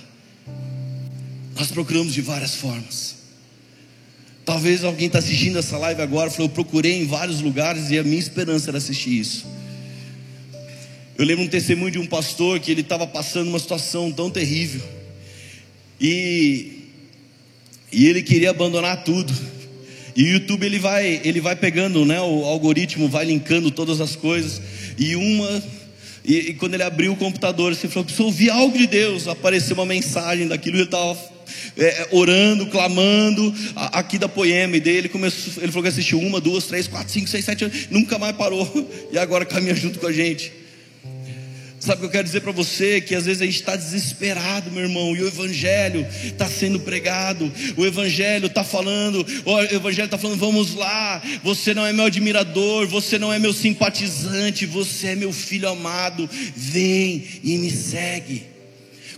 Nós procuramos de várias formas. Talvez alguém está assistindo essa live agora, falou: Eu procurei em vários lugares e a minha esperança era assistir isso. Eu lembro um testemunho de um pastor que ele estava passando uma situação tão terrível. E, e ele queria abandonar tudo. E o YouTube ele vai, ele vai pegando, né? O algoritmo vai linkando todas as coisas. E uma e, e, quando ele abriu o computador, ele falou: preciso ouvir algo de Deus. Apareceu uma mensagem daquilo, ele estava é, orando, clamando, a, aqui da poema. E dele ele, começou, ele falou que assistiu uma, duas, três, quatro, cinco, seis, sete anos, nunca mais parou. E agora caminha junto com a gente. Sabe o que eu quero dizer para você? Que às vezes a gente está desesperado, meu irmão, e o Evangelho está sendo pregado, o Evangelho está falando, o Evangelho está falando, vamos lá, você não é meu admirador, você não é meu simpatizante, você é meu filho amado, vem e me segue.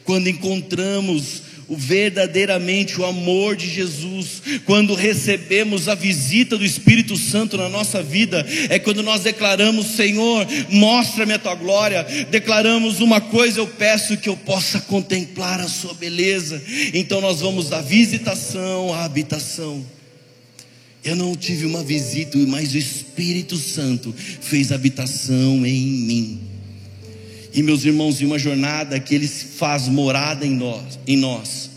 Quando encontramos o verdadeiramente o amor de Jesus, quando recebemos a visita do Espírito Santo na nossa vida, é quando nós declaramos: Senhor, mostra-me a tua glória. Declaramos uma coisa, eu peço que eu possa contemplar a sua beleza. Então nós vamos da visitação à habitação. Eu não tive uma visita, mas o Espírito Santo fez habitação em mim. E meus irmãos, em uma jornada que Ele faz morada em nós, em nós,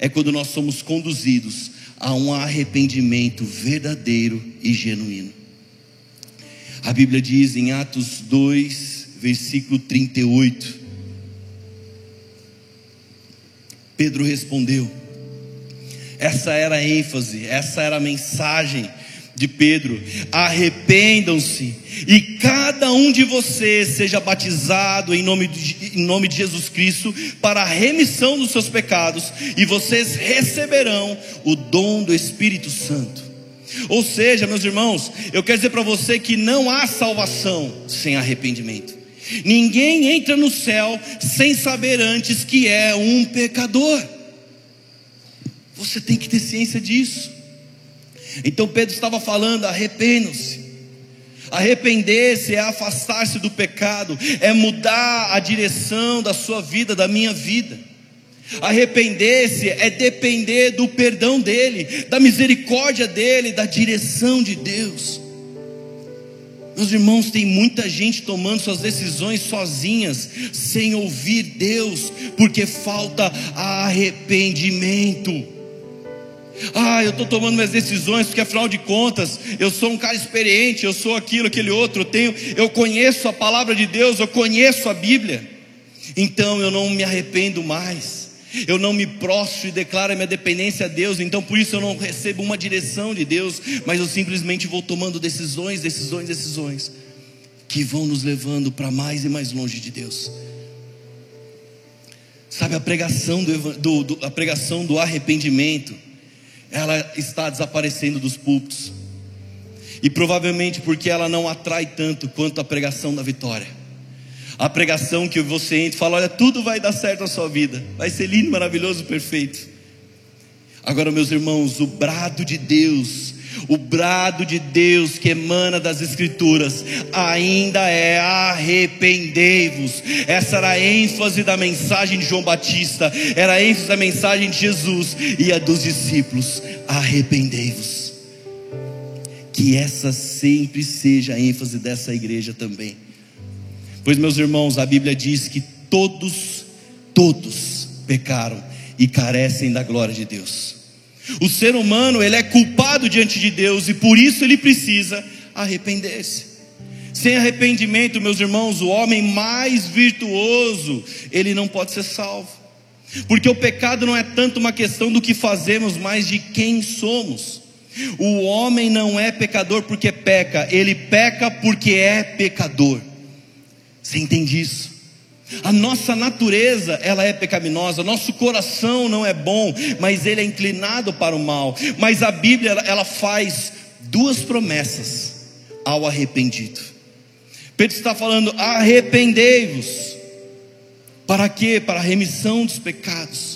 é quando nós somos conduzidos a um arrependimento verdadeiro e genuíno. A Bíblia diz em Atos 2, versículo 38. Pedro respondeu. Essa era a ênfase, essa era a mensagem de Pedro: arrependam-se e cada um de vocês seja batizado em nome, de, em nome de Jesus Cristo para a remissão dos seus pecados, e vocês receberão o dom do Espírito Santo. Ou seja, meus irmãos, eu quero dizer para você que não há salvação sem arrependimento. Ninguém entra no céu sem saber antes que é um pecador. Você tem que ter ciência disso. Então Pedro estava falando: arrependam-se. Arrepender-se é afastar-se do pecado, é mudar a direção da sua vida, da minha vida. Arrepender-se é depender do perdão dEle, da misericórdia dEle, da direção de Deus. Meus irmãos, tem muita gente tomando suas decisões sozinhas, sem ouvir Deus, porque falta arrependimento. Ah, eu estou tomando minhas decisões porque afinal de contas eu sou um cara experiente, eu sou aquilo, aquele outro, eu tenho, eu conheço a palavra de Deus, eu conheço a Bíblia. Então eu não me arrependo mais. Eu não me prostro e declaro minha dependência a Deus, então por isso eu não recebo uma direção de Deus, mas eu simplesmente vou tomando decisões, decisões, decisões que vão nos levando para mais e mais longe de Deus. Sabe a pregação do, do, do a pregação do arrependimento? Ela está desaparecendo dos púlpitos. E provavelmente porque ela não atrai tanto quanto a pregação da vitória. A pregação que você entra e fala: olha, tudo vai dar certo na sua vida, vai ser lindo, maravilhoso, perfeito. Agora, meus irmãos, o brado de Deus o brado de Deus que emana das Escrituras ainda é arrependei-vos. Essa era a ênfase da mensagem de João Batista, era a ênfase da mensagem de Jesus e a dos discípulos: arrependei-vos. Que essa sempre seja a ênfase dessa igreja também. Pois, meus irmãos, a Bíblia diz que todos, todos pecaram e carecem da glória de Deus. O ser humano, ele é culpado diante de Deus e por isso ele precisa arrepender-se. Sem arrependimento, meus irmãos, o homem mais virtuoso, ele não pode ser salvo. Porque o pecado não é tanto uma questão do que fazemos, mas de quem somos. O homem não é pecador porque peca, ele peca porque é pecador. Você entende isso? A nossa natureza, ela é pecaminosa, nosso coração não é bom, mas ele é inclinado para o mal. Mas a Bíblia, ela faz duas promessas ao arrependido. Pedro está falando: arrependei-vos. Para quê? Para a remissão dos pecados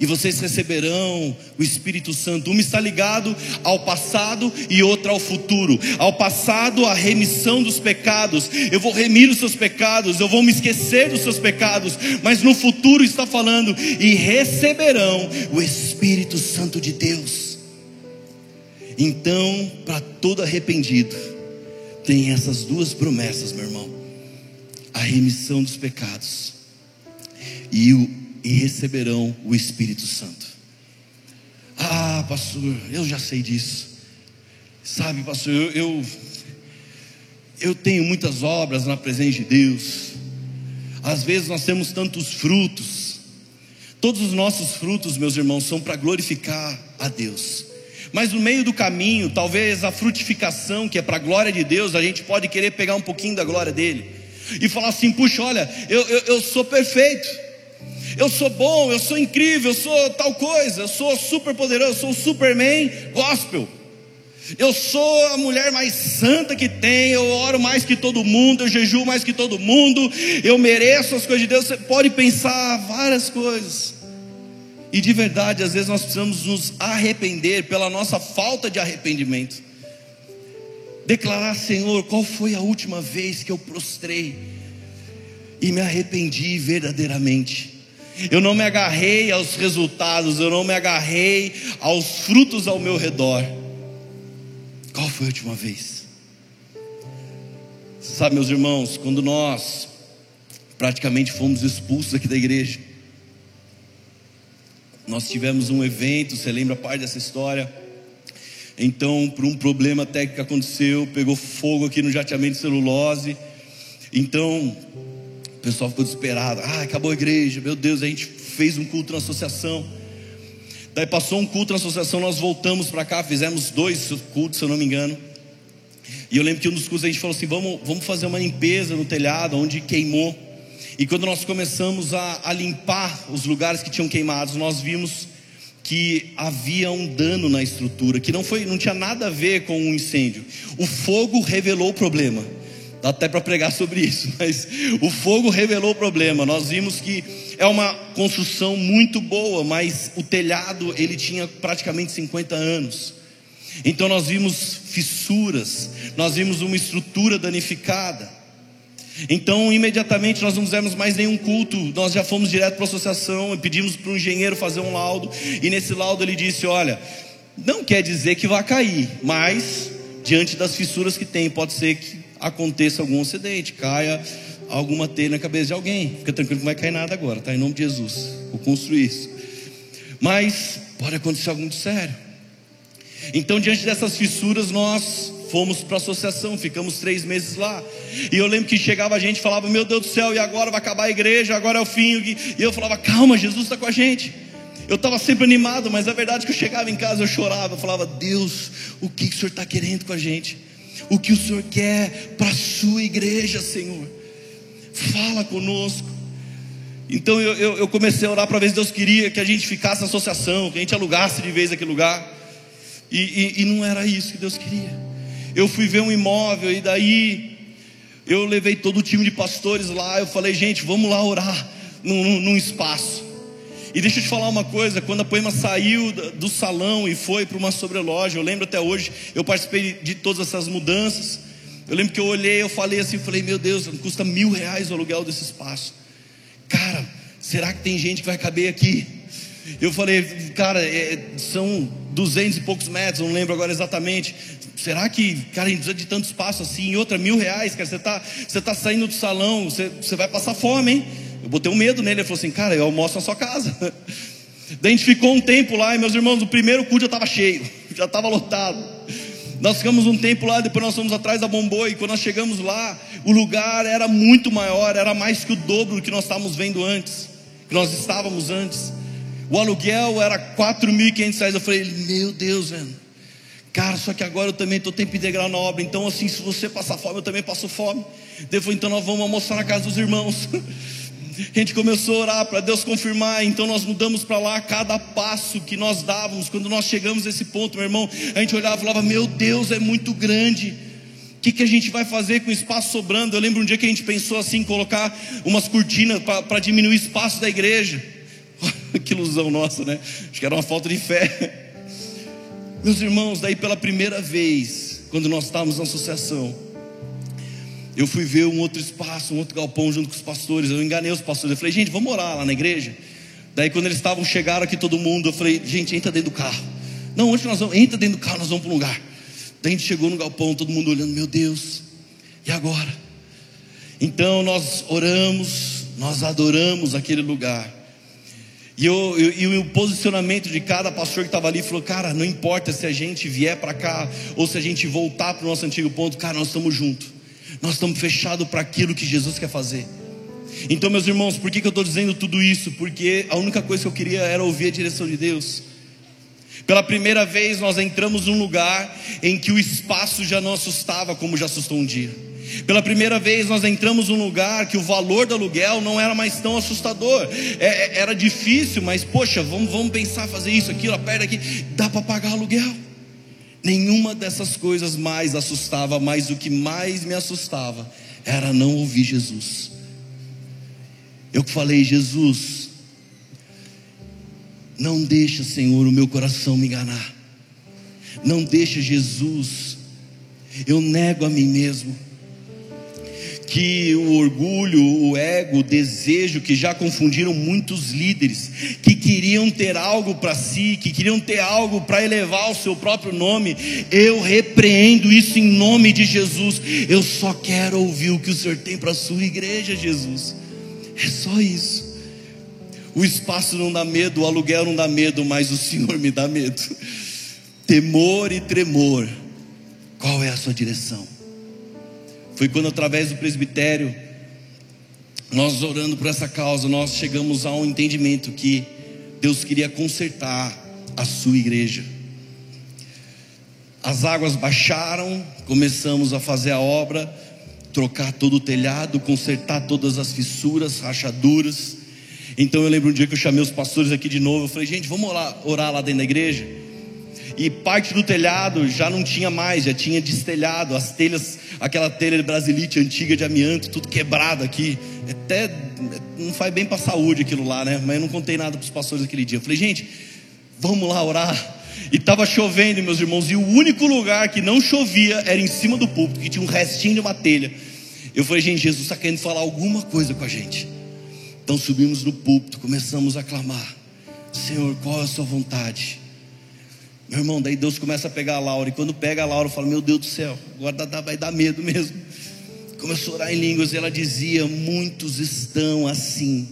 e vocês receberão o Espírito Santo. Uma está ligado ao passado e outra ao futuro. Ao passado, a remissão dos pecados. Eu vou remir os seus pecados, eu vou me esquecer dos seus pecados. Mas no futuro está falando e receberão o Espírito Santo de Deus. Então, para todo arrependido, tem essas duas promessas, meu irmão: a remissão dos pecados e o e receberão o Espírito Santo. Ah, pastor, eu já sei disso. Sabe, pastor, eu, eu, eu tenho muitas obras na presença de Deus. Às vezes nós temos tantos frutos. Todos os nossos frutos, meus irmãos, são para glorificar a Deus. Mas no meio do caminho, talvez a frutificação, que é para a glória de Deus, a gente pode querer pegar um pouquinho da glória dele e falar assim: puxa, olha, eu, eu, eu sou perfeito eu sou bom, eu sou incrível, eu sou tal coisa, eu sou super poderoso, eu sou o Superman gospel. Eu sou a mulher mais santa que tem, eu oro mais que todo mundo, eu jejuo mais que todo mundo, eu mereço as coisas de Deus. Você pode pensar várias coisas. E de verdade, às vezes nós precisamos nos arrepender pela nossa falta de arrependimento. Declarar, Senhor, qual foi a última vez que eu prostrei e me arrependi verdadeiramente? Eu não me agarrei aos resultados, eu não me agarrei aos frutos ao meu redor. Qual foi a última vez? Sabe, meus irmãos, quando nós praticamente fomos expulsos aqui da igreja, nós tivemos um evento, você lembra parte dessa história? Então, por um problema técnico que aconteceu, pegou fogo aqui no jateamento de celulose. Então, pessoal ficou desesperado. Ah, acabou a igreja. Meu Deus, a gente fez um culto na associação. Daí passou um culto na associação, nós voltamos para cá, fizemos dois cultos, se eu não me engano. E eu lembro que um dos cultos a gente falou assim: vamos, vamos fazer uma limpeza no telhado, onde queimou. E quando nós começamos a, a limpar os lugares que tinham queimados, nós vimos que havia um dano na estrutura, que não foi, não tinha nada a ver com o um incêndio. O fogo revelou o problema. Dá até para pregar sobre isso, mas o fogo revelou o problema. Nós vimos que é uma construção muito boa, mas o telhado ele tinha praticamente 50 anos. Então nós vimos fissuras, nós vimos uma estrutura danificada. Então, imediatamente nós não fizemos mais nenhum culto, nós já fomos direto para a associação e pedimos para o engenheiro fazer um laudo. E nesse laudo ele disse: Olha, não quer dizer que vai cair, mas diante das fissuras que tem, pode ser que aconteça algum acidente, caia alguma teia na cabeça de alguém. Fica tranquilo que não vai cair nada agora, tá? Em nome de Jesus. Vou construir isso. Mas pode acontecer algo muito sério. Então, diante dessas fissuras, nós fomos para a associação, ficamos três meses lá. E eu lembro que chegava a gente falava: Meu Deus do céu, e agora vai acabar a igreja, agora é o fim. E eu falava: Calma, Jesus está com a gente. Eu estava sempre animado, mas a verdade é que eu chegava em casa, eu chorava, eu falava: Deus, o que, que o Senhor está querendo com a gente? O que o Senhor quer para a sua igreja, Senhor. Fala conosco. Então eu, eu, eu comecei a orar para ver se Deus queria que a gente ficasse na associação, que a gente alugasse de vez aquele lugar. E, e, e não era isso que Deus queria. Eu fui ver um imóvel e daí eu levei todo o time de pastores lá. Eu falei, gente, vamos lá orar num, num espaço. E deixa eu te falar uma coisa: quando a poema saiu do salão e foi para uma sobreloja, eu lembro até hoje, eu participei de todas essas mudanças. Eu lembro que eu olhei, eu falei assim, falei, meu Deus, custa mil reais o aluguel desse espaço. Cara, será que tem gente que vai caber aqui? Eu falei, cara, é, são duzentos e poucos metros, não lembro agora exatamente. Será que, cara, a gente precisa de tanto espaço assim? E outra, mil reais, cara, você está você tá saindo do salão, você, você vai passar fome, hein? Eu botei um medo nele, ele falou assim, cara, eu almoço na sua casa. Daí a gente ficou um tempo lá, e meus irmãos, o primeiro culto já estava cheio, já estava lotado. Nós ficamos um tempo lá, depois nós fomos atrás da Bomboi, quando nós chegamos lá, o lugar era muito maior, era mais que o dobro do que nós estávamos vendo antes, que nós estávamos antes. O aluguel era 4.500 reais. Eu falei, meu Deus, velho. Cara, só que agora eu também estou tempo integral na obra. Então, assim, se você passar fome, eu também passo fome. Depois, então nós vamos almoçar na casa dos irmãos. A gente começou a orar para Deus confirmar, então nós mudamos para lá. Cada passo que nós dávamos, quando nós chegamos a esse ponto, meu irmão, a gente olhava e falava: Meu Deus, é muito grande. O que, que a gente vai fazer com o espaço sobrando? Eu lembro um dia que a gente pensou assim: colocar umas cortinas para diminuir o espaço da igreja. que ilusão nossa, né? Acho que era uma falta de fé. Meus irmãos, daí pela primeira vez, quando nós estávamos na associação, eu fui ver um outro espaço, um outro galpão junto com os pastores. Eu enganei os pastores. Eu falei, gente, vamos orar lá na igreja. Daí quando eles estavam, chegaram aqui todo mundo. Eu falei, gente, entra dentro do carro. Não, onde nós vamos? Entra dentro do carro, nós vamos para um lugar. Daí a gente chegou no galpão, todo mundo olhando, meu Deus, e agora? Então nós oramos, nós adoramos aquele lugar. E, eu, eu, e, o posicionamento de cada pastor que estava ali falou: Cara, não importa se a gente vier para cá ou se a gente voltar para o nosso antigo ponto, cara, nós estamos juntos. Nós estamos fechados para aquilo que Jesus quer fazer. Então, meus irmãos, por que, que eu estou dizendo tudo isso? Porque a única coisa que eu queria era ouvir a direção de Deus. Pela primeira vez, nós entramos num lugar em que o espaço já não assustava como já assustou um dia. Pela primeira vez nós entramos num lugar que o valor do aluguel não era mais tão assustador. É, é era difícil, mas poxa, vamos, vamos pensar fazer isso, aquilo, aperta aqui, dá para pagar aluguel. Nenhuma dessas coisas mais assustava, mas o que mais me assustava era não ouvir Jesus. Eu falei, Jesus, não deixa, Senhor, o meu coração me enganar. Não deixa, Jesus, eu nego a mim mesmo que o orgulho, o ego, o desejo que já confundiram muitos líderes, que queriam ter algo para si, que queriam ter algo para elevar o seu próprio nome, eu repreendo isso em nome de Jesus. Eu só quero ouvir o que o Senhor tem para a sua igreja, Jesus. É só isso. O espaço não dá medo, o aluguel não dá medo, mas o Senhor me dá medo. Temor e tremor. Qual é a sua direção? Foi quando, através do presbitério, nós orando por essa causa, nós chegamos a um entendimento que Deus queria consertar a sua igreja. As águas baixaram, começamos a fazer a obra, trocar todo o telhado, consertar todas as fissuras, rachaduras. Então eu lembro um dia que eu chamei os pastores aqui de novo, eu falei, gente, vamos orar, orar lá dentro da igreja e parte do telhado já não tinha mais, já tinha destelhado, as telhas, aquela telha de brasilite antiga de amianto, tudo quebrado aqui. Até não faz bem para a saúde aquilo lá, né? Mas eu não contei nada para os pastores aquele dia. Eu falei, gente, vamos lá orar. E estava chovendo, meus irmãos, e o único lugar que não chovia era em cima do púlpito, que tinha um restinho de uma telha. Eu falei, gente, Jesus está querendo falar alguma coisa com a gente. Então subimos no púlpito, começamos a clamar: Senhor, qual é a sua vontade? Meu irmão, daí Deus começa a pegar a Laura. E quando pega a Laura, eu falo: Meu Deus do céu, agora vai dar medo mesmo. Começou a orar em línguas. E ela dizia: Muitos estão assim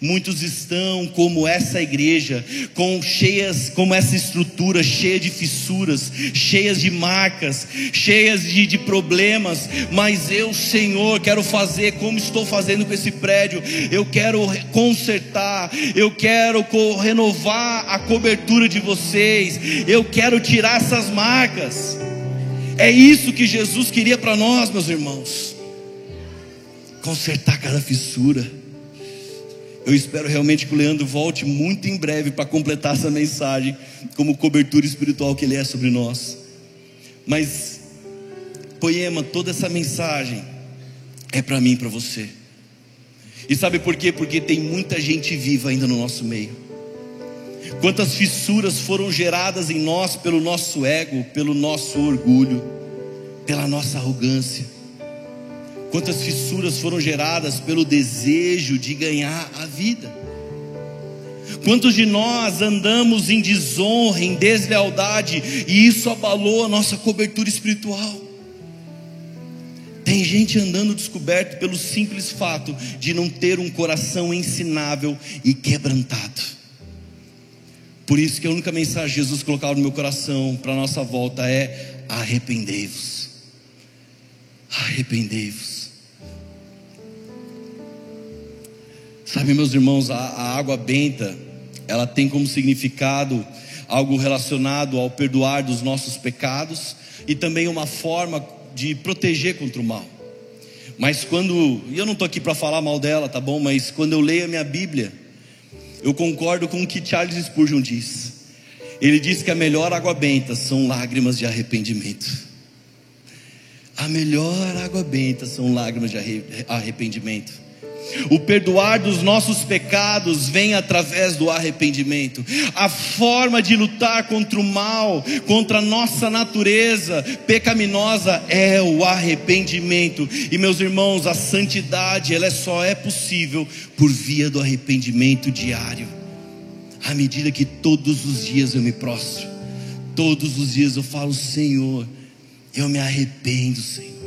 Muitos estão como essa igreja, com cheias, como essa estrutura cheia de fissuras, cheias de marcas, cheias de, de problemas. Mas eu, Senhor, quero fazer como estou fazendo com esse prédio. Eu quero consertar, eu quero renovar a cobertura de vocês. Eu quero tirar essas marcas. É isso que Jesus queria para nós, meus irmãos. Consertar cada fissura eu espero realmente que o Leandro volte muito em breve para completar essa mensagem, como cobertura espiritual que ele é sobre nós. Mas, Poema, toda essa mensagem é para mim e para você. E sabe por quê? Porque tem muita gente viva ainda no nosso meio. Quantas fissuras foram geradas em nós pelo nosso ego, pelo nosso orgulho, pela nossa arrogância Quantas fissuras foram geradas pelo desejo de ganhar a vida? Quantos de nós andamos em desonra, em deslealdade, e isso abalou a nossa cobertura espiritual? Tem gente andando descoberto pelo simples fato de não ter um coração ensinável e quebrantado. Por isso que a única mensagem que Jesus colocava no meu coração para a nossa volta é: arrependei-vos. Arrependei-vos. Sabe, meus irmãos, a, a água benta, ela tem como significado algo relacionado ao perdoar dos nossos pecados e também uma forma de proteger contra o mal. Mas quando, e eu não estou aqui para falar mal dela, tá bom? Mas quando eu leio a minha Bíblia, eu concordo com o que Charles Spurgeon diz. Ele diz que a melhor água benta são lágrimas de arrependimento. A melhor água benta são lágrimas de arrependimento. O perdoar dos nossos pecados vem através do arrependimento. A forma de lutar contra o mal, contra a nossa natureza pecaminosa é o arrependimento. E meus irmãos, a santidade, ela só é possível por via do arrependimento diário. À medida que todos os dias eu me prostro, todos os dias eu falo, Senhor, eu me arrependo, Senhor.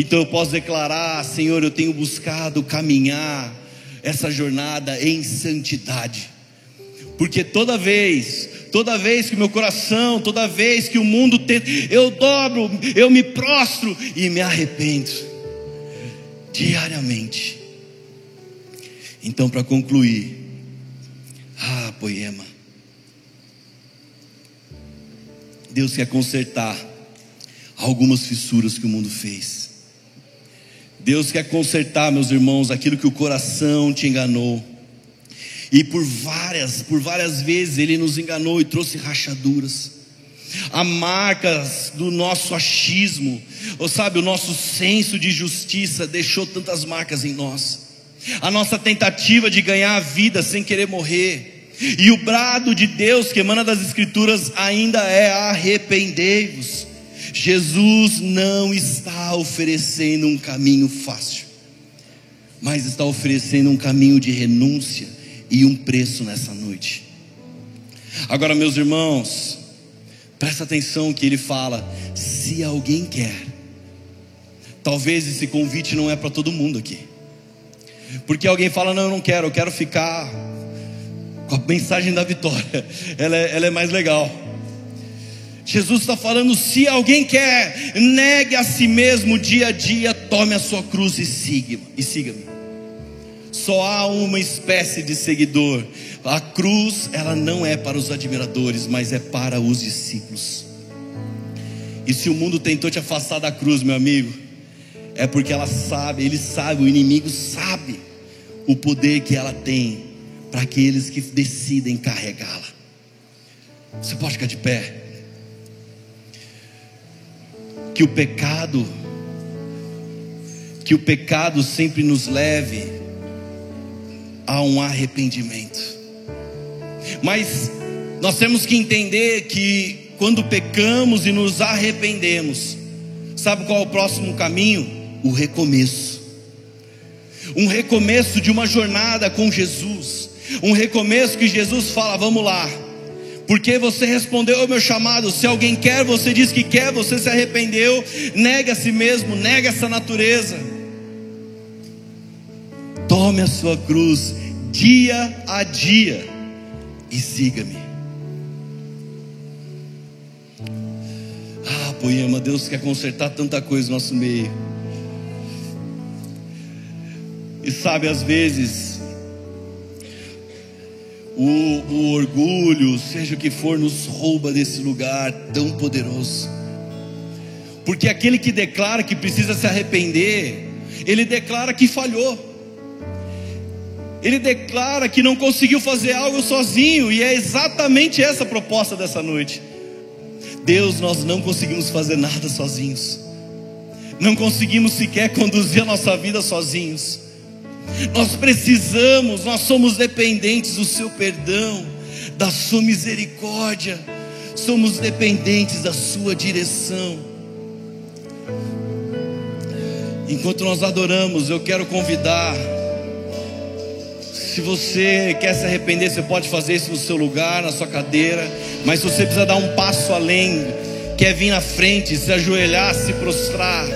Então eu posso declarar, Senhor, eu tenho buscado caminhar essa jornada em santidade. Porque toda vez, toda vez que o meu coração, toda vez que o mundo tenta, eu dobro, eu me prostro e me arrependo diariamente. Então, para concluir, ah, poema. Deus quer consertar algumas fissuras que o mundo fez. Deus quer consertar, meus irmãos, aquilo que o coração te enganou. E por várias, por várias vezes ele nos enganou e trouxe rachaduras. Há marcas do nosso achismo, ou sabe, o nosso senso de justiça deixou tantas marcas em nós. A nossa tentativa de ganhar a vida sem querer morrer. E o brado de Deus que emana das Escrituras ainda é arrependei-vos. Jesus não está oferecendo um caminho fácil, mas está oferecendo um caminho de renúncia e um preço nessa noite. Agora, meus irmãos, presta atenção que ele fala: se alguém quer, talvez esse convite não é para todo mundo aqui, porque alguém fala: não, eu não quero, eu quero ficar com a mensagem da vitória, ela é, ela é mais legal. Jesus está falando: se alguém quer, negue a si mesmo dia a dia, tome a sua cruz e siga-me. E siga-me. Só há uma espécie de seguidor. A cruz, ela não é para os admiradores, mas é para os discípulos. E se o mundo tentou te afastar da cruz, meu amigo, é porque ela sabe, ele sabe, o inimigo sabe o poder que ela tem para aqueles que decidem carregá-la. Você pode ficar de pé que o pecado, que o pecado sempre nos leve a um arrependimento. Mas nós temos que entender que quando pecamos e nos arrependemos, sabe qual é o próximo caminho? O recomeço. Um recomeço de uma jornada com Jesus. Um recomeço que Jesus fala: vamos lá porque você respondeu ao meu chamado. Se alguém quer, você diz que quer, você se arrependeu, nega a si mesmo, nega essa natureza. Tome a sua cruz dia a dia e siga-me. Ah, poema, Deus quer consertar tanta coisa no nosso meio. E sabe, às vezes, o, o orgulho, seja o que for, nos rouba desse lugar tão poderoso. Porque aquele que declara que precisa se arrepender, ele declara que falhou. Ele declara que não conseguiu fazer algo sozinho, e é exatamente essa a proposta dessa noite. Deus, nós não conseguimos fazer nada sozinhos, não conseguimos sequer conduzir a nossa vida sozinhos. Nós precisamos, nós somos dependentes do seu perdão, da sua misericórdia, somos dependentes da sua direção. Enquanto nós adoramos, eu quero convidar. Se você quer se arrepender, você pode fazer isso no seu lugar, na sua cadeira. Mas se você precisa dar um passo além, quer vir na frente, se ajoelhar, se prostrar.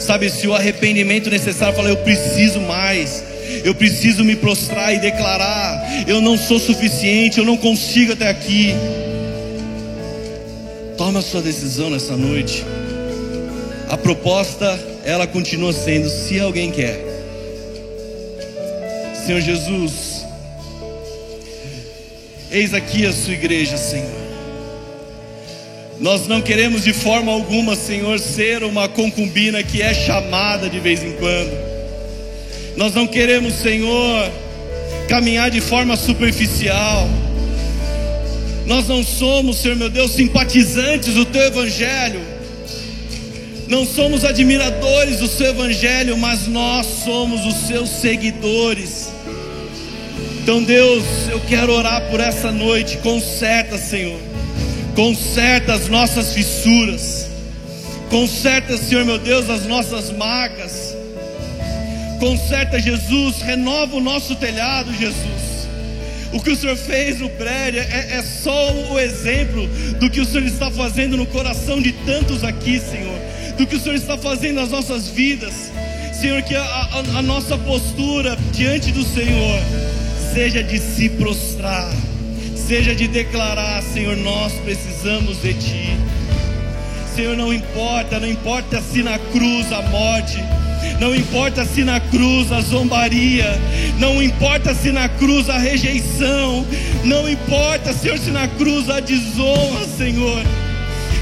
Sabe, se o arrependimento necessário, fala, eu preciso mais eu preciso me prostrar e declarar: eu não sou suficiente, eu não consigo até aqui. Toma a sua decisão nessa noite. A proposta, ela continua sendo: se alguém quer, Senhor Jesus, eis aqui a sua igreja, Senhor. Nós não queremos de forma alguma, Senhor, ser uma concubina que é chamada de vez em quando. Nós não queremos, Senhor, caminhar de forma superficial. Nós não somos, Senhor meu Deus, simpatizantes do teu evangelho. Não somos admiradores do seu evangelho, mas nós somos os seus seguidores. Então, Deus, eu quero orar por essa noite. Conserta, Senhor. Conserta as nossas fissuras. Conserta, Senhor meu Deus, as nossas marcas. Conserta, Jesus. Renova o nosso telhado, Jesus. O que o Senhor fez no prédio é, é, só o exemplo do que o Senhor está fazendo no coração de tantos aqui, Senhor. Do que o Senhor está fazendo nas nossas vidas. Senhor, que a, a, a nossa postura diante do Senhor seja de se prostrar seja de declarar: Senhor, nós precisamos de Ti. Senhor, não importa, não importa se na cruz a morte, não importa se na cruz a zombaria, não importa se na cruz a rejeição, não importa, Senhor, se na cruz a desonra, Senhor.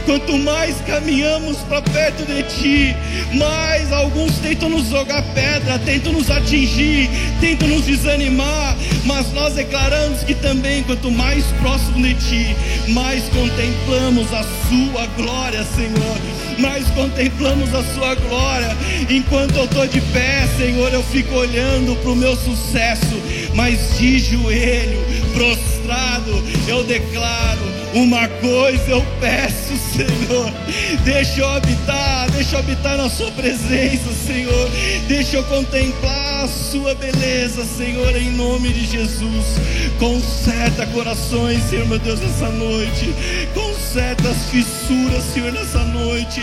Quanto mais caminhamos para perto de Ti, mais alguns tentam nos jogar pedra, tentam nos atingir, tentam nos desanimar, mas nós declaramos que também, quanto mais próximo de Ti, mais contemplamos a Sua glória, Senhor. Mais contemplamos a Sua glória. Enquanto eu estou de pé, Senhor, eu fico olhando para o meu sucesso, mas de joelho, prostrado, eu declaro uma coisa eu peço, Senhor. Deixa eu habitar, deixa eu habitar na Sua presença, Senhor. Deixa eu contemplar a Sua beleza, Senhor, em nome de Jesus. Conserta corações, Senhor, meu Deus, nessa noite. Conserta as fissuras, Senhor, nessa noite.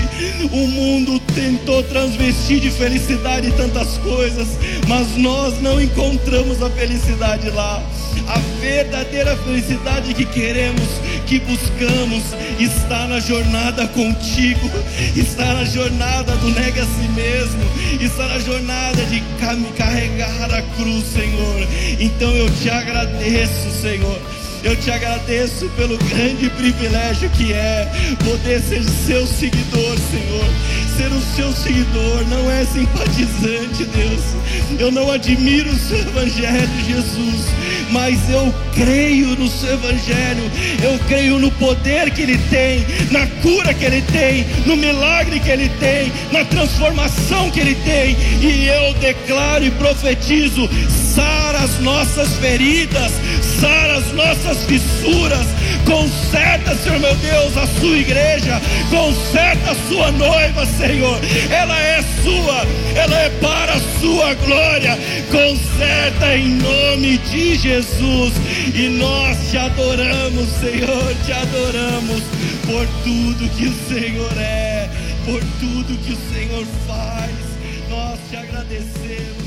O mundo tentou transvestir de felicidade tantas coisas, mas nós não encontramos a felicidade lá. A verdadeira felicidade que queremos, que buscamos, está na jornada contigo, está na jornada do nega a si mesmo, está na jornada de carregar a cruz, Senhor. Então eu te agradeço, Senhor. Eu te agradeço pelo grande privilégio que é poder ser seu seguidor, Senhor. Ser o seu seguidor não é simpatizante, Deus. Eu não admiro o seu evangelho, Jesus mas eu creio no seu evangelho, eu creio no poder que ele tem, na cura que ele tem, no milagre que ele tem, na transformação que ele tem, e eu declaro e profetizo: sara as nossas feridas, sara as nossas fissuras, conserta, Senhor meu Deus, a sua igreja, conserta a sua noiva, Senhor, ela é sua, ela é para a sua glória, conserta em nome de Jesus, e nós te adoramos, Senhor, te adoramos por tudo que o Senhor é, por tudo que o Senhor faz, nós te agradecemos.